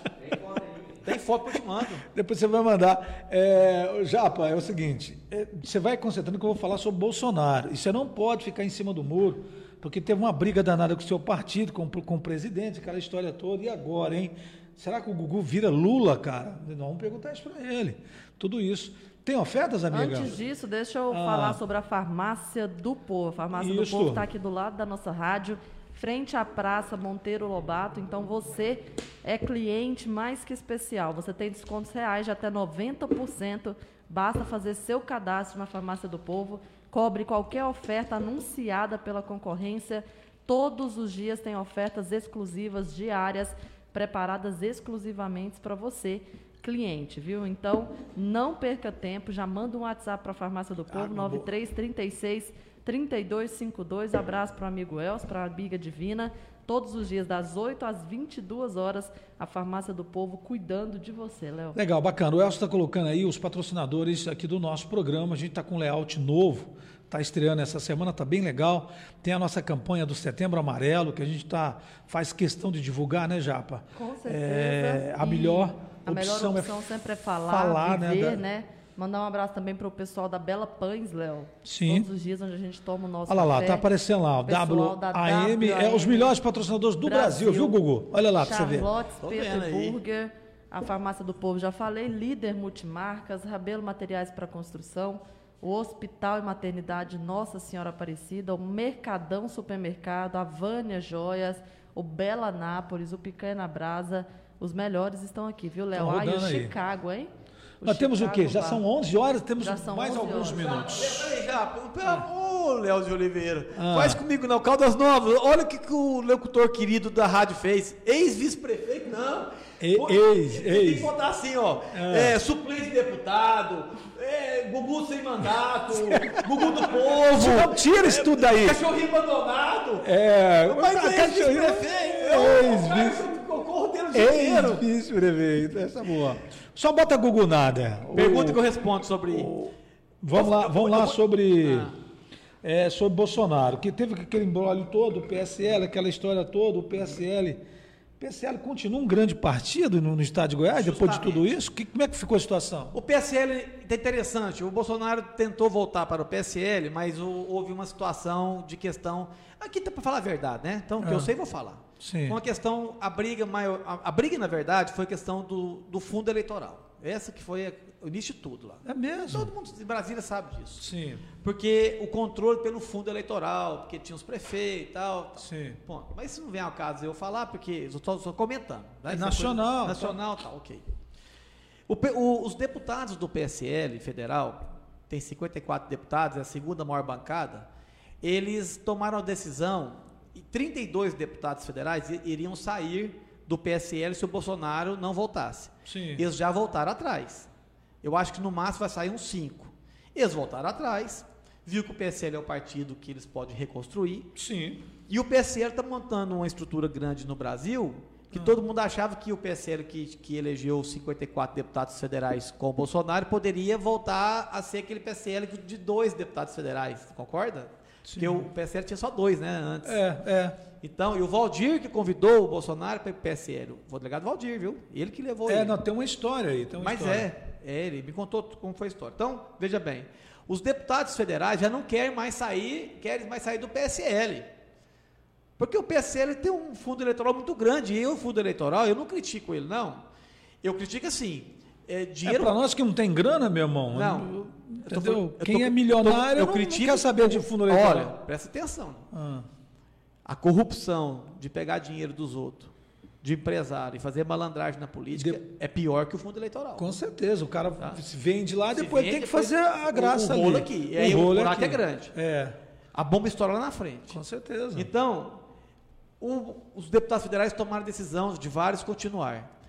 Tem foto que eu te mando. Depois você vai mandar. É, Japa, é o seguinte: é, você vai concentrando que eu vou falar sobre Bolsonaro. E você não pode ficar em cima do muro, porque teve uma briga danada com o seu partido, com, com o presidente, aquela história toda. E agora, hein? Será que o Gugu vira Lula, cara? Nós vamos perguntar isso para ele. Tudo isso. Tem ofertas, amiga? Antes disso, deixa eu Ah. falar sobre a farmácia do povo. A farmácia Isso. do povo está aqui do lado da nossa rádio, frente à Praça Monteiro Lobato. Então você é cliente mais que especial. Você tem descontos reais de até 90%. Basta fazer seu cadastro na farmácia do povo. Cobre qualquer oferta anunciada pela concorrência. Todos os dias tem ofertas exclusivas diárias preparadas exclusivamente para você, cliente, viu? Então, não perca tempo, já manda um WhatsApp para a Farmácia do Povo, 9336 3252. Abraço para o amigo Els, para a amiga Divina. Todos os dias, das 8 às 22 horas, a Farmácia do Povo cuidando de você, Léo. Legal, bacana. O Elcio está colocando aí os patrocinadores aqui do nosso programa. A gente está com um layout novo, está estreando essa semana, está bem legal. Tem a nossa campanha do Setembro Amarelo, que a gente tá, faz questão de divulgar, né, Japa? Com certeza. É, a melhor a melhor opção, é sempre é falar, falar, né, viver, da- né? Mandar um abraço também para o pessoal da Bela Pães, Léo. Sim. Todos os dias onde a gente toma o nosso Olha lá, café. tá aparecendo lá, o Pessoal da WAM, é os melhores patrocinadores do Brasil, viu, Gugu? Olha lá para você ver. Charlotte aí. Burger, a Farmácia do Povo, já falei, líder multimarcas, Rabelo Materiais para Construção, o Hospital e Maternidade Nossa Senhora Aparecida, o Mercadão Supermercado, a Vânia Joias, o Bela Nápoles, o Picanha na Brasa, os melhores estão aqui, viu, Léo? Ah, e o. Chicago, hein? Nós temos o quê? Já Bar. são 11 horas, temos mais 11 alguns horas. minutos. Peraí, já, pelo amor, Léo de Oliveira. Ah. Faz comigo não, Caldas Novas. Olha o que, que o locutor querido da rádio fez. Ex-vice-prefeito, não. E- Pô, ex, Tem ex. que botar assim, ó. Ah. É, suplente de deputado, é, Gugu sem mandato, Gugu do povo. Não, tira isso tudo daí. Cachorrinho abandonado. É, Mas a é ex-vice-prefeito. Ex-vice- Eu corro dele o dia inteiro. Ex-vice-prefeito, essa é boa. Só bota Gugu nada. Pergunta O- que eu respondo sobre. Vamos lá, vamos lá eu vou- sobre, Ah. é, sobre Bolsonaro, que teve aquele embrólio todo, o PSL, aquela história toda, o PSL. O PSL continua um grande partido no, no estado de Goiás, depois de tudo isso? Que, como é que ficou a situação? O PSL é interessante. O Bolsonaro tentou voltar para o PSL, mas o- houve uma situação de questão. Aqui tá para falar a verdade, né? Então, o que Ah. eu sei, vou falar. Sim. Uma questão, a briga maior. A, a briga, na verdade, foi a questão do, do fundo eleitoral. Essa que foi o início de tudo lá. É mesmo? Todo mundo em Brasília sabe disso. Sim, Porque o controle pelo fundo eleitoral, porque tinha os prefeitos e tal. tal. sim. Ponto. Mas isso não vem ao caso eu falar, porque eu estou só comentando. né? É nacional, coisa- Nacional, tá, ok. O o- os deputados do PSL federal, tem 54 deputados, é a segunda maior bancada, eles tomaram a decisão, e 32 deputados federais iriam sair do PSL se o Bolsonaro não voltasse. Sim. Eles já voltaram atrás. Eu acho que no máximo vai sair uns 5. Eles voltaram atrás, viu que o PSL é o partido que eles podem reconstruir, Sim. e o PSL está montando uma estrutura grande no Brasil que todo mundo achava que o PSL que, que elegeu 54 deputados federais com o Bolsonaro poderia voltar a ser aquele PSL de dois deputados federais, concorda? Porque o PSL tinha só dois, né, antes. É, é. Então, e o Valdir que convidou o Bolsonaro para o PSL, o delegado Valdir, viu? Ele que levou É, ele. não, tem uma história aí. Tem uma Mas história. é, é, ele me contou como foi a história. Então, veja bem, os deputados federais já não querem mais sair, querem mais sair do PSL. Porque o PSL tem um fundo eleitoral muito grande. E o fundo eleitoral, eu não critico ele, não. Eu critico assim, é, É dinheiro... pra nós que não tem grana, meu irmão. Não. eu- Eu tô Entendeu? falando- eu Quem tô- é milionário eu não, critico- não quer saber de fundo eleitoral. Olha, presta atenção. Ah, A corrupção de pegar dinheiro dos outros, de empresário e fazer malandragem na política De- é pior que o fundo eleitoral. com certeza. O cara se vende lá, Tá. Se depois vende, tem que depois- fazer a o- graça o rolo ali. aqui. E aí o rolo buraco é grande. É, A bomba estoura lá na frente. com certeza. Então, o- os deputados federais tomaram decisão de vários continuar.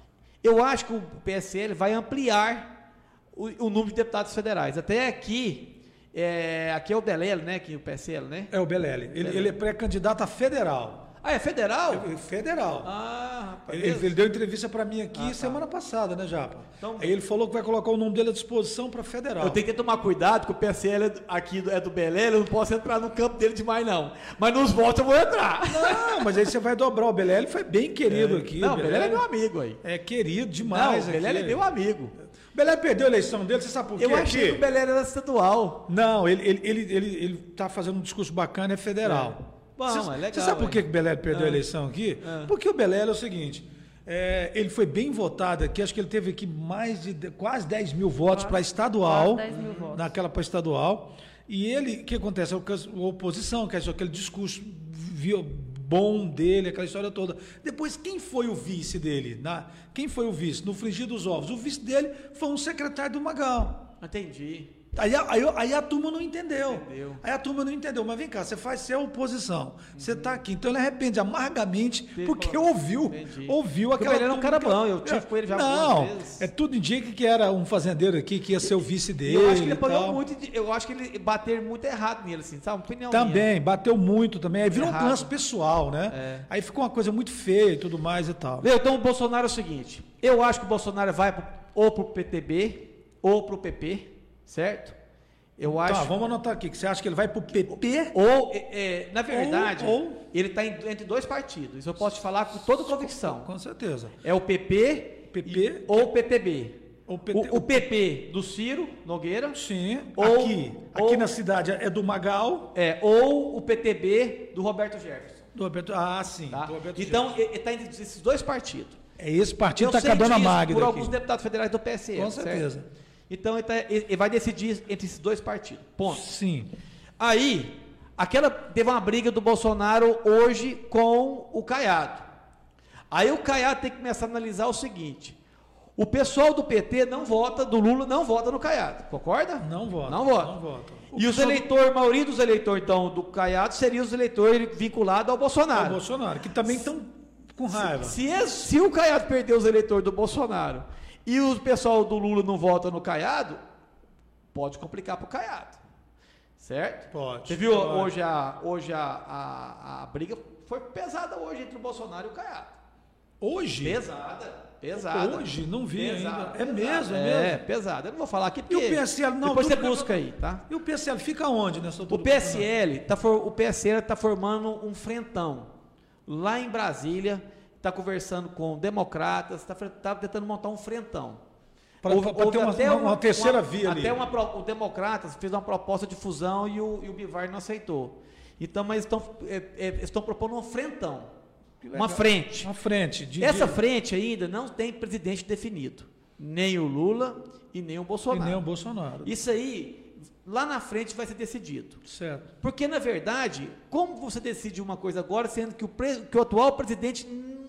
Eu acho que o PSL vai ampliar o, o número de deputados federais. Até aqui, é, aqui é o Belele, né? Que é o PSL, né? É o Belele. Ele, ele é pré-candidato a federal. Ah, é federal? É Federal. Ah, rapaz. Ele, ele deu entrevista para mim aqui Ah, tá. semana passada, né, Japa? Então- Aí ele falou que vai colocar o nome dele à disposição para federal. Eu tenho que tomar cuidado, que o PSL é aqui é do Belém, eu não posso entrar no campo dele demais, não. Mas nos votos eu vou entrar. Não, mas aí você vai dobrar. O Belé ele foi bem querido aqui. não, o Belé Belém é meu amigo aí. É querido Não, demais. o Belém é meu amigo. O Belé perdeu a eleição dele, você sabe por quê? Eu achei que o Belém era estadual. Não, ele, ele, ele, ele, ele tá fazendo um discurso bacana, é federal. É. Bom, Você- é legal, Você sabe por é. que que o Belé perdeu É. a eleição aqui? É. Porque o Belé é o seguinte. é, ele foi bem votado aqui, acho que ele teve aqui mais de quase 10 mil votos para estadual, quase 10 mil votos. naquela para estadual. E ele, o que acontece? A oposição, quer dizer, aquele discurso viu, bom dele, aquela história toda. Depois, quem foi o vice dele? Na, quem foi o vice? No frigir dos ovos. O vice dele foi um secretário do Magal. Entendi. Aí, a- aí, aí a turma não entendeu. Entendeu. Aí a turma não entendeu. Mas vem cá, você faz ser oposição. Você está aqui. Então ele arrepende amargamente porque ouviu. Entendi. Ouviu Porque aquela. Belé era um turma cara bom, eu tive com ele já Não, é tudo indica que era um fazendeiro aqui que ia ser o vice dele. eu acho que ele apanhou muito, eu acho que ele bater muito errado nele, assim, sabe? Opinião Também, bateu muito também. Aí virou Errado. um lance pessoal, né? É. Aí ficou uma coisa muito feia e tudo mais e tal. minha. Então o Bolsonaro é o seguinte, eu acho que o Bolsonaro vai pro- ou pro PTB ou pro PP, certo? Eu acho... Tá, vamos anotar aqui, que você acha que ele vai pro PP? Ou, é, é, na verdade, Ou- ou- ele está entre dois partidos. Isso eu posso te falar com toda convicção. Com certeza. É o PP, PP, e- ou o PTB. Ou PT O, o PP do Ciro Nogueira, Sim, Ou- aqui, aqui ou- na cidade é do Magal, é, ou o PTB do Roberto Jefferson. do Roberto, ah, sim, tá? Roberto Então, está entre esses dois partidos. é esse partido tá sei acabando a Magda por aqui. alguns deputados federais do PSL. Com certo? Então, ele, tá- ele- vai decidir entre esses dois partidos. Ponto. Sim. Aí, aquela teve uma briga do Bolsonaro hoje com o Caiado. Aí o Caiado tem que começar a analisar o seguinte: o pessoal do PT não vota, do Lula não vota no Caiado, concorda? Não vota. Não vota. Não vota. E os eleitores, a maioria dos eleitores então, do Caiado seriam os eleitores vinculados ao É o Bolsonaro. Bolsonaro, que também estão com raiva. Se, es- se o Caiado perder os eleitores do Bolsonaro e o pessoal do Lula não vota no Caiado, pode complicar para o Caiado. Certo? Pode, Você viu pode. hoje, a, hoje a, a, a briga foi pesada hoje entre o Bolsonaro e o Caiado. Hoje? Pesada, pesada. Hoje? Não vi Pesada, ainda. É pesada. mesmo, é mesmo? pesada. Eu não vou falar aqui E porque o PSL? Não, depois você busca aí, tá? E o PSL fica onde nessa O PSL tá for, o PSL está formando um frentão lá em Brasília, está conversando com democratas, está tentando montar um frentão. Pra ter uma- até uma- uma terceira via ali. Até uma, pro- o Democratas fez uma proposta de fusão e o, e o Bivar não aceitou. Então, mas estão, é, é, estão propondo um frentão, uma frente. Na frente. de- Essa de- frente ainda não tem presidente definido, nem o Lula e nem o E Bolsonaro. nem o Bolsonaro. Isso aí, lá na frente vai ser decidido. Certo. Porque, na verdade, como você decide uma coisa agora, sendo que o, pre- que o atual presidente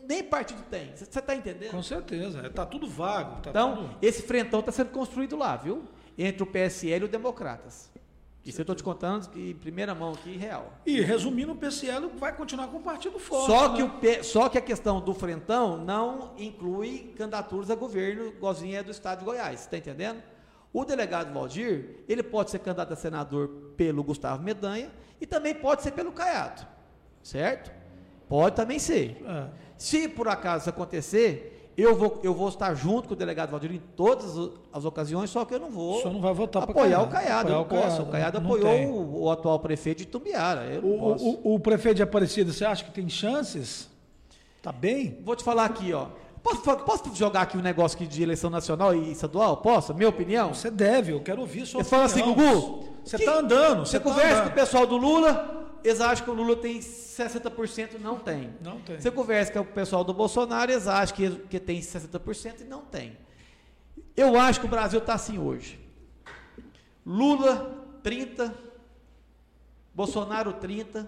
nem partido tem? Você está entendendo? Com certeza. Tá tudo vago. Tá Então, tudo... esse frentão está sendo construído lá, viu? Entre o PSL e o Democratas. Isso eu estou te contando em primeira mão aqui, real. E resumindo, o PSL vai continuar com o partido forte. Só né? que, o P- só que a questão do frentão não inclui candidaturas a governo, igualzinho é do estado de Goiás, está entendendo? O delegado Valdir, ele pode ser candidato a senador pelo Gustavo Medanha e também pode ser pelo Caiado, certo? Pode também ser. É. Se por acaso isso acontecer, eu vou, eu vou estar junto com o delegado Valdir em todas o- as ocasiões, só que eu não vou Só não vai votar apoiar Caiado. o Caiado. eu Apoiar o posso. Caiado, O Caiado não apoiou o, o atual prefeito de Tumbiara. Eu não posso. O, o, o prefeito de Aparecida, você acha que tem chances? Tá bem? Vou te falar aqui, ó. Posso, posso jogar aqui um negócio aqui de eleição nacional e estadual? Posso? Minha opinião? Você deve, eu quero ouvir sua Você fala assim, opinião. Gugu. Você que- tá andando, Você você tá conversa andando. com o pessoal do Lula, eles acham que o Lula tem 60%, não tem. Não tem. Você conversa com o pessoal do Bolsonaro, eles acham que, que tem 60% e não tem. Eu acho que o Brasil está assim hoje. Lula, 30%, Bolsonaro, 30%,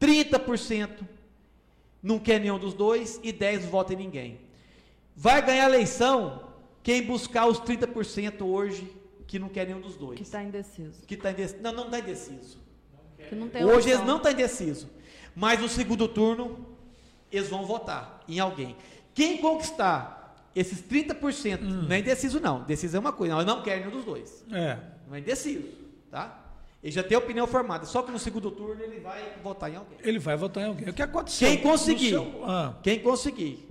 30% não quer nenhum dos dois e 10% não vota em ninguém. Vai ganhar a eleição quem buscar os 30% hoje que não quer nenhum dos dois. Que está indeciso. Que tá indeciso. Não, não está indeciso. Que não tem Hoje opção. eles não estão indecisos. Mas no segundo turno, eles vão votar em alguém. Quem conquistar esses 30%, Hum. não é indeciso não. Indeciso é uma coisa, não, eu não quero nenhum dos dois. É. Não é indeciso, tá? Ele já tem a opinião formada, só que no segundo turno ele vai votar em alguém. Ele vai votar em alguém. O que aconteceu? Quem conseguir, seu- ah, quem conseguir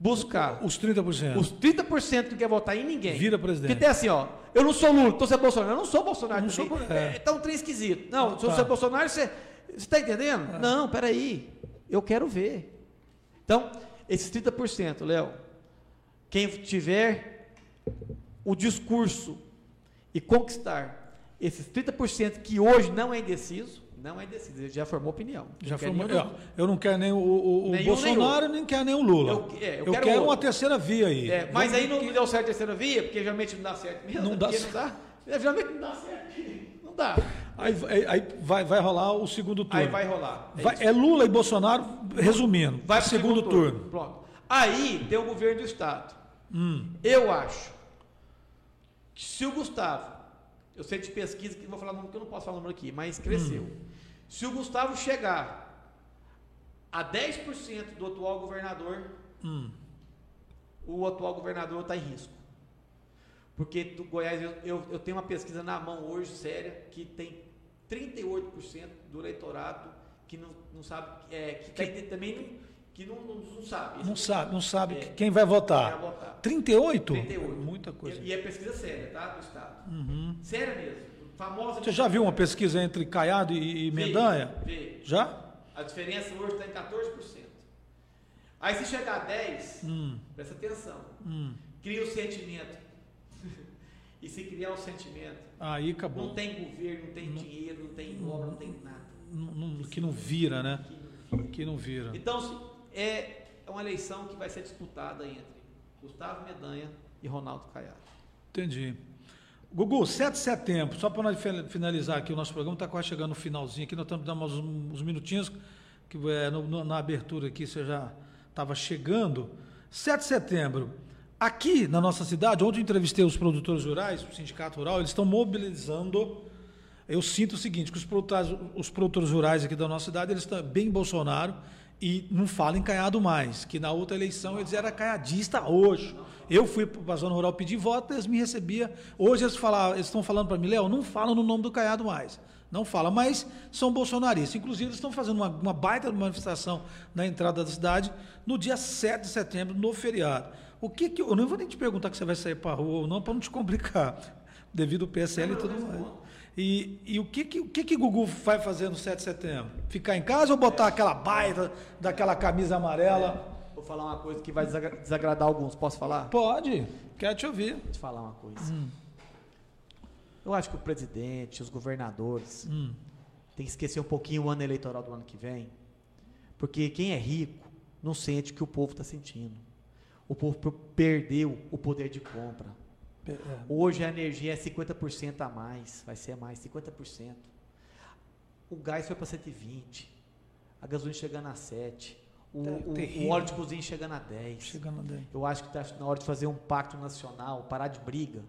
buscar os 30%. os 30% que quer votar em ninguém. Vira presidente. Porque tem assim, ó, eu não sou Lula, então você é Bolsonaro. Eu não sou Bolsonaro. Não também. sou- é. É, um trem esquisito. Não, se Tá. você é Bolsonaro, você está entendendo? Não, peraí. Eu quero ver. Então, esses 30%, Léo, quem tiver o discurso e conquistar esses 30% que hoje não é indeciso, não é indeciso, ele já formou opinião. Já formou, nenhum ó, eu não quero nem o, o- o Nenhum, Bolsonaro, nem quero nem o Lula. Eu- é, eu eu quero quero, uma terceira via aí. É, mas Vamos- aí não deu certo a terceira via, porque geralmente não dá certo mesmo. Não né? dá certo. Não dá, é, geralmente não dá certo. Não dá. Aí, aí- aí vai, vai rolar o segundo turno. Aí vai rolar. É Vai- é Lula e Bolsonaro, resumindo, Vai pro pro segundo, turno. Pronto. Aí tem o governo do Estado. Hum. Eu acho que se o Gustavo, eu sei de pesquisa que vou falar número que eu não posso falar número aqui, mas cresceu. Hum. Se o Gustavo chegar a 10% do atual governador, Hum. o atual governador está em risco. Porque do Goiás, eu, eu, eu tenho uma pesquisa na mão hoje, séria, que tem 38% do eleitorado que não, não sabe, é, que, tá ente- também não, que não, não, não sabe. Não sabe, não sabe É. quem vai votar. Quem vai votar. 38? 38. Muita coisa. Uhum. E, e é pesquisa séria, tá? Do Estado. Séria mesmo. Famosa. Você já viu uma pesquisa entre Caiado e, e Mendanha? Vê. Já? A diferença hoje está em 14%. Aí se chegar a 10, Hum. presta atenção. Cria o sentimento. e se criar o sentimento, Aí acabou. não tem governo, não tem dinheiro, não tem obra, não tem nada. Não- não- que não vira, né? Que não vira. Então, se- é uma eleição que vai ser disputada entre Gustavo Medanha e Ronaldo Caiado. Entendi. Gugu, 7 de setembro, só para nós fi- finalizar aqui o nosso programa, está quase chegando no finalzinho aqui, nós estamos dando uns, uns minutinhos, que é, no- no- na abertura aqui você já estava chegando. 7 de setembro, aqui na nossa cidade, onde eu entrevistei os produtores rurais, o sindicato rural, eles estão mobilizando. Eu sinto o seguinte, que os produtores, os produtores rurais aqui da nossa cidade, eles estão bem Bolsonaro e não falam em caiado mais, que na outra eleição eles eram caiadista hoje. Eu fui para a zona rural pedir voto, eles me recebiam. Hoje eles, falavam, eles estão falando para mim, Léo, não falam no nome do caiado mais. Não fala, mas são bolsonaristas. Inclusive, eles estão fazendo uma, uma baita manifestação na entrada da cidade no dia 7 de setembro, no feriado. O que que. Eu não vou nem te perguntar que você vai sair para a rua ou não, para não te complicar, devido ao PSL e tudo mais. E, e o que que, o que que Gugu vai fazer no 7 de setembro? Ficar em casa ou botar aquela baita daquela camisa amarela? Vou falar uma coisa que vai desagra- desagradar alguns. Posso falar? Pode, quero te ouvir. Vou te falar uma coisa. Eu acho que o presidente, os governadores, Hum. tem que esquecer um pouquinho o ano eleitoral do ano que vem. Porque quem é rico não sente o que o povo está sentindo. O povo per- perdeu o poder de compra. É, Hoje a energia é 50% a mais, vai ser mais, 50%. O gás foi para 120, a gasolina chegando a 7, o, Tá o- o óleo de cozinha chegando a 10. Chegando daí. Eu acho que está na hora de fazer um pacto nacional, parar de briga.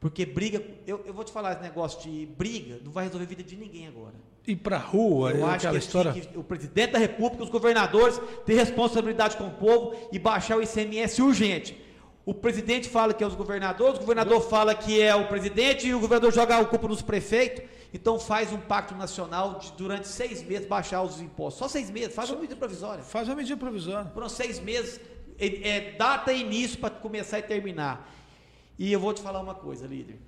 Porque briga, eu, eu vou te falar esse negócio de briga, não vai resolver a vida de ninguém agora. Ir pra rua, Eu é acho que, história. que o presidente da República, os governadores, têm responsabilidade com o povo e baixar o ICMS urgente. O presidente fala que é os governadores, o governador fala que é o presidente e o governador joga o culpa nos prefeitos. Então faz um pacto nacional de durante seis meses baixar os impostos. Só seis meses, faz uma medida provisória. Faz uma medida provisória. Foram seis meses, é, é, data e início para começar e terminar. E eu vou te falar uma coisa, líder.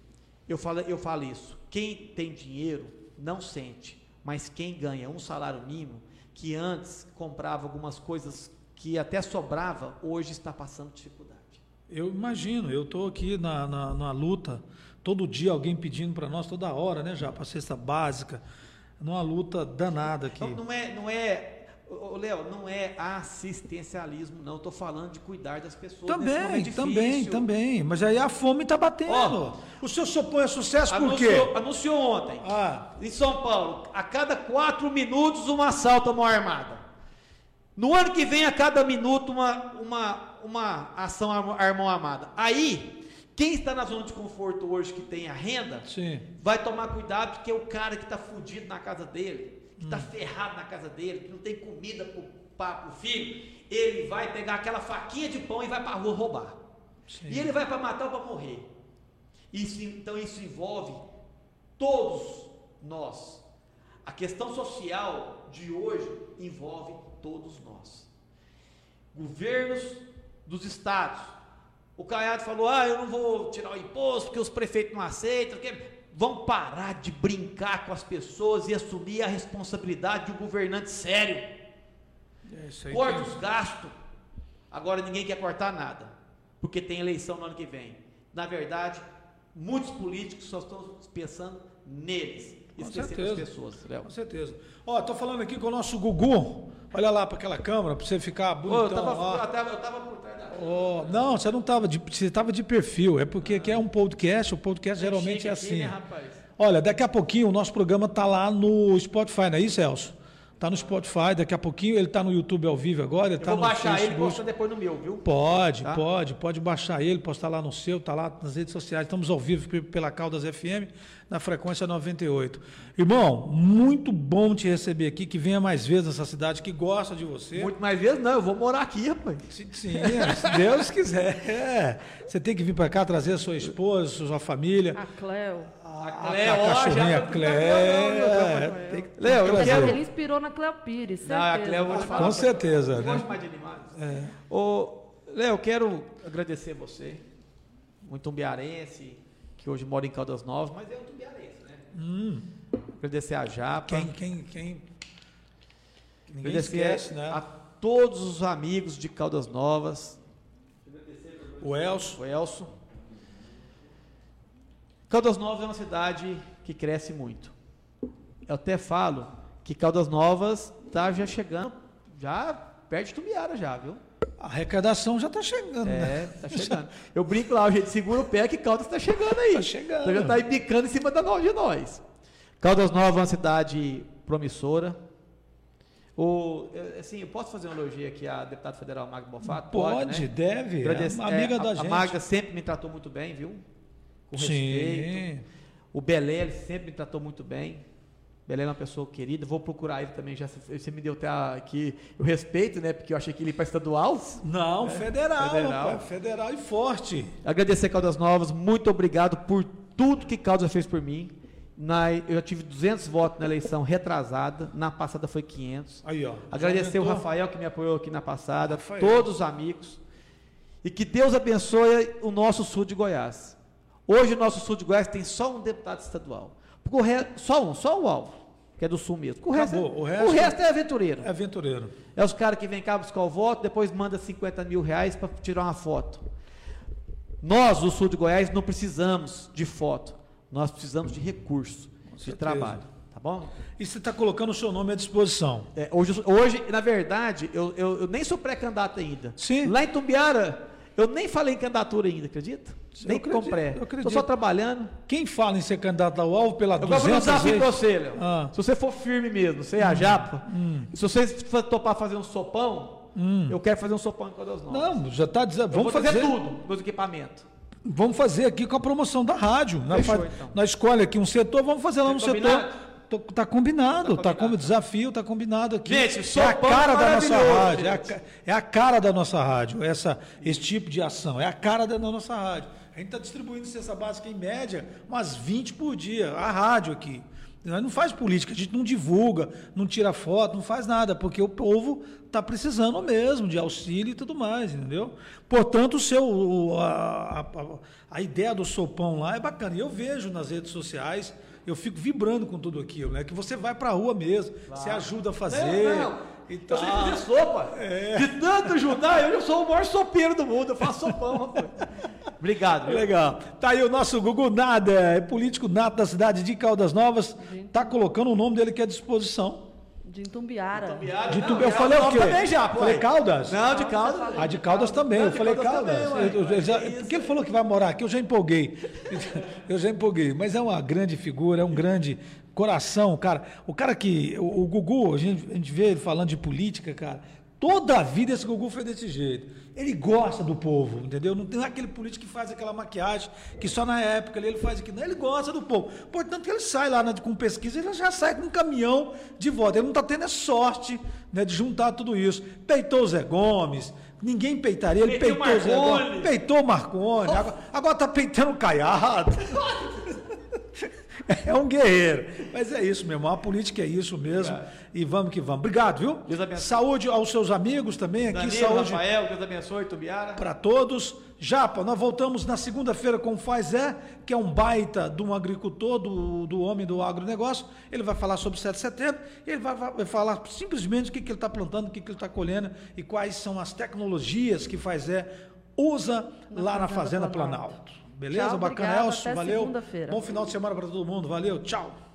Eu falo, eu falo isso. Quem tem dinheiro não sente, mas quem ganha um salário mínimo, que antes comprava algumas coisas que até sobrava, hoje está passando dificuldade. Eu imagino, eu estou aqui na, na, na luta, todo dia alguém pedindo para nós, toda hora, né, já, para cesta básica, numa luta danada aqui. Então, não é, não é, Léo, não é assistencialismo, não. Estou falando de cuidar das pessoas. Também, também, também. Mas aí a fome está batendo. Ó, o senhor se opõe a sucesso por Anunciou, quê? anunciou ontem. Ah, Em São Paulo, a cada quatro minutos um assalto a mão armada. No ano que vem, a cada minuto, uma, uma, uma ação a ar- mão armada. Aí, quem está na zona de conforto hoje que tem a renda, sim. vai tomar cuidado, porque o cara que está fudido na casa dele, que está ferrado na casa dele, que não tem comida para o filho, ele vai pegar aquela faquinha de pão e vai para a rua roubar. sim. E ele vai para matar ou para morrer. Isso, então isso envolve todos nós. A questão social de hoje envolve todos nós. Governos dos estados. O Caiado falou: ah, eu não vou tirar o imposto porque os prefeitos não aceitam. Porque... Vão parar de brincar com as pessoas e assumir a responsabilidade de um governante sério. É Corta os gastos. Agora ninguém quer cortar nada, porque tem eleição no ano que vem. Na verdade, muitos políticos só estão pensando neles, Com esquecendo certeza. as pessoas. Léo. Com certeza. Ó, tô falando aqui com o nosso Gugu. Olha lá para aquela câmera para você ficar Ô, bonitão. eu, tava, eu, tava, eu tava por Ó, não, você não tava de, você tava de perfil. É porque aqui é um podcast. O podcast geralmente é Chega aqui, assim. né? Olha, daqui a pouquinho o nosso programa tá lá no Spotify, não é isso, Elcio? Tá no Spotify, daqui a pouquinho ele tá no YouTube ao vivo agora, ele Eu tá vou no baixar ele e Facebook. postar depois no meu, viu? Pode, Tá? pode, pode baixar ele, postar lá no seu, tá lá nas redes sociais. Estamos ao vivo pe- pela Caldas FM, na frequência 98. Irmão, muito bom te receber aqui, que venha mais vezes nessa cidade, que gosta de você. Muito mais vezes, não, eu vou morar aqui, rapaz. Sim, sim, se Deus quiser. É. Você tem que vir para cá trazer a sua esposa, sua família. A Cleo. A A, Cleo, ó, cachorrinha já- Clé. Léo, Tem que- Léo, eu trazer. quero- Ele inspirou na Cleo Pires, certeza. Não, a Cleo eu vou te falar. Com certeza, Eu né? gosto mais de animais. Ô, Léo, eu quero agradecer você, um tumbiarense, que hoje mora em Caldas Novas, mas é um tumbiarense, né? Agradecer a Japa. Quem, quem, quem. Ninguém agradecer esquece, né? a todos os amigos de Caldas Novas, O Elcio. o Elso. Caldas Novas é uma cidade que cresce muito. Eu até falo que Caldas Novas está já chegando, já perto de Tumbiara já, viu? A arrecadação já está chegando, né? É, tá chegando. Eu brinco lá, gente segura o pé que Caldas está chegando aí. Tá chegando. Então já está aí bicando em cima da nós, de nós. Caldas Novas é uma cidade promissora. O, assim, eu posso fazer um elogio aqui à deputada federal Magda Bofato? Pode, né? deve. Agradecer- é uma amiga é, da a, gente. A Magda sempre me tratou muito bem, viu? Com respeito. Sim. O Belé ele sempre me tratou muito bem. Belé é uma pessoa querida. Vou procurar ele também. Já, você me deu até aqui o respeito, né? Porque eu achei que ele ia para estadual. Não, federal, É, federal. rapaz, federal e forte. Agradecer Caldas Novas, muito obrigado por tudo que Caldas fez por mim. Na, eu já tive 200 votos na eleição retrasada, na passada foi 500. Aí, ó. Agradecer o. Rafael que me apoiou aqui na passada, Rafael. todos os amigos. E que Deus abençoe o nosso sul de Goiás. Hoje o nosso sul de Goiás tem só um deputado estadual. Porque o re- só um, só o Alvo, que é do sul mesmo. O resto, Acabou. é, O o resto- resto é aventureiro. É aventureiro. É os caras que vêm cá buscar o voto, depois manda 50 mil reais para tirar uma foto. Nós, do sul de Goiás, não precisamos de foto. Nós precisamos de recurso, de trabalho. Tá bom? E você está colocando o seu nome à disposição. É, hoje, hoje, na verdade, eu, eu, eu nem sou pré-candidato ainda. Sim. Lá em Tumbiara, eu nem falei em candidatura ainda, acredita? Nem com eu acredito. Estou só trabalhando. Quem fala em ser candidato ao alvo pela Eu vou fazer um 200 desafio vezes... você, Léo. Ah. Hum. Se você for firme mesmo, você é a japa, se você fa- topar fazer um sopão, eu quero fazer um sopão em Caldas Novas. Hum. Não, já está dizendo. Vamos fazer, fazer tudo, meus equipamentos. Vamos fazer aqui com a promoção da rádio. Fechou, faz- então. nós escolhe aqui um setor, vamos fazer lá no combinado? setor. Tô- Tá combinado, Tá tá combinado. como desafio, tá combinado aqui. Gente, é a cara da nossa rádio, é a, é a cara da nossa rádio, essa, esse tipo de ação, é a cara da nossa rádio. A gente está distribuindo cesta básica em média umas 20 por dia, a rádio aqui. Nós não faz política, a gente não divulga, não tira foto, não faz nada, porque o povo está precisando mesmo de auxílio e tudo mais, entendeu? Portanto, o seu, o- a, a- a ideia do sopão lá é bacana. E eu vejo nas redes sociais, eu fico vibrando com tudo aquilo, né? Que você vai para a rua mesmo, você ajuda a fazer. Não, não. E Eu sei fazer sopa. De tanto ajudar, eu sou o maior sopeiro do mundo. Eu faço sopão, rapaz. Obrigado. viu? Legal. Tá aí o nosso Gugu Nada, é político nato da cidade de Caldas Novas. Tá colocando o nome dele aqui à disposição. De Itumbiara. De Não, tudo. Eu falei o quê? também já, pô. Falei Caldas? Não, de calda. Ah, de Caldas também. Eu de falei Caldas Caldas. também, ué. Eu- eu já- Que isso? porque ele falou que vai morar aqui, eu já empolguei. Eu já empolguei. Mas é uma grande figura, é um grande coração, cara. O cara que. O, o Gugu, a gente, a gente vê ele falando de política, cara. Toda a vida esse Gugu foi desse jeito. Ele gosta do povo, entendeu? Não tem aquele político que faz aquela maquiagem que só na época ele faz aquilo. Não, ele gosta do povo. Portanto, que ele sai lá né, com pesquisa, ele já sai com um caminhão de voto. Ele não está tendo a sorte né, de juntar tudo isso. Peitou o Zé Gomes, ninguém peitaria. Ele Peitou peitou o Zé. Gomes, peitou o Marconi. Agora, agora tá peitando o Caiado. É um guerreiro. Mas é isso, meu irmão. A política é isso mesmo. E vamos que vamos. Obrigado, viu? Deus abençoe. Saúde aos seus amigos também aqui. Danilo, saúde Rafael, Deus abençoe, Tubiara. para todos. Japa, nós voltamos na segunda-feira com o Faz É, que é um baita de um agricultor, do, do homem do agronegócio. Ele vai falar sobre o 7 de setembro, ele vai, vai falar simplesmente o que, que ele está plantando, o que, que ele está colhendo e quais são as tecnologias que Faz É usa lá na Fazenda Planalto. Planalto. Beleza? Tchau, Bacana, obrigada, Elcio? Valeu. Bom final de semana para todo mundo. Valeu, tchau.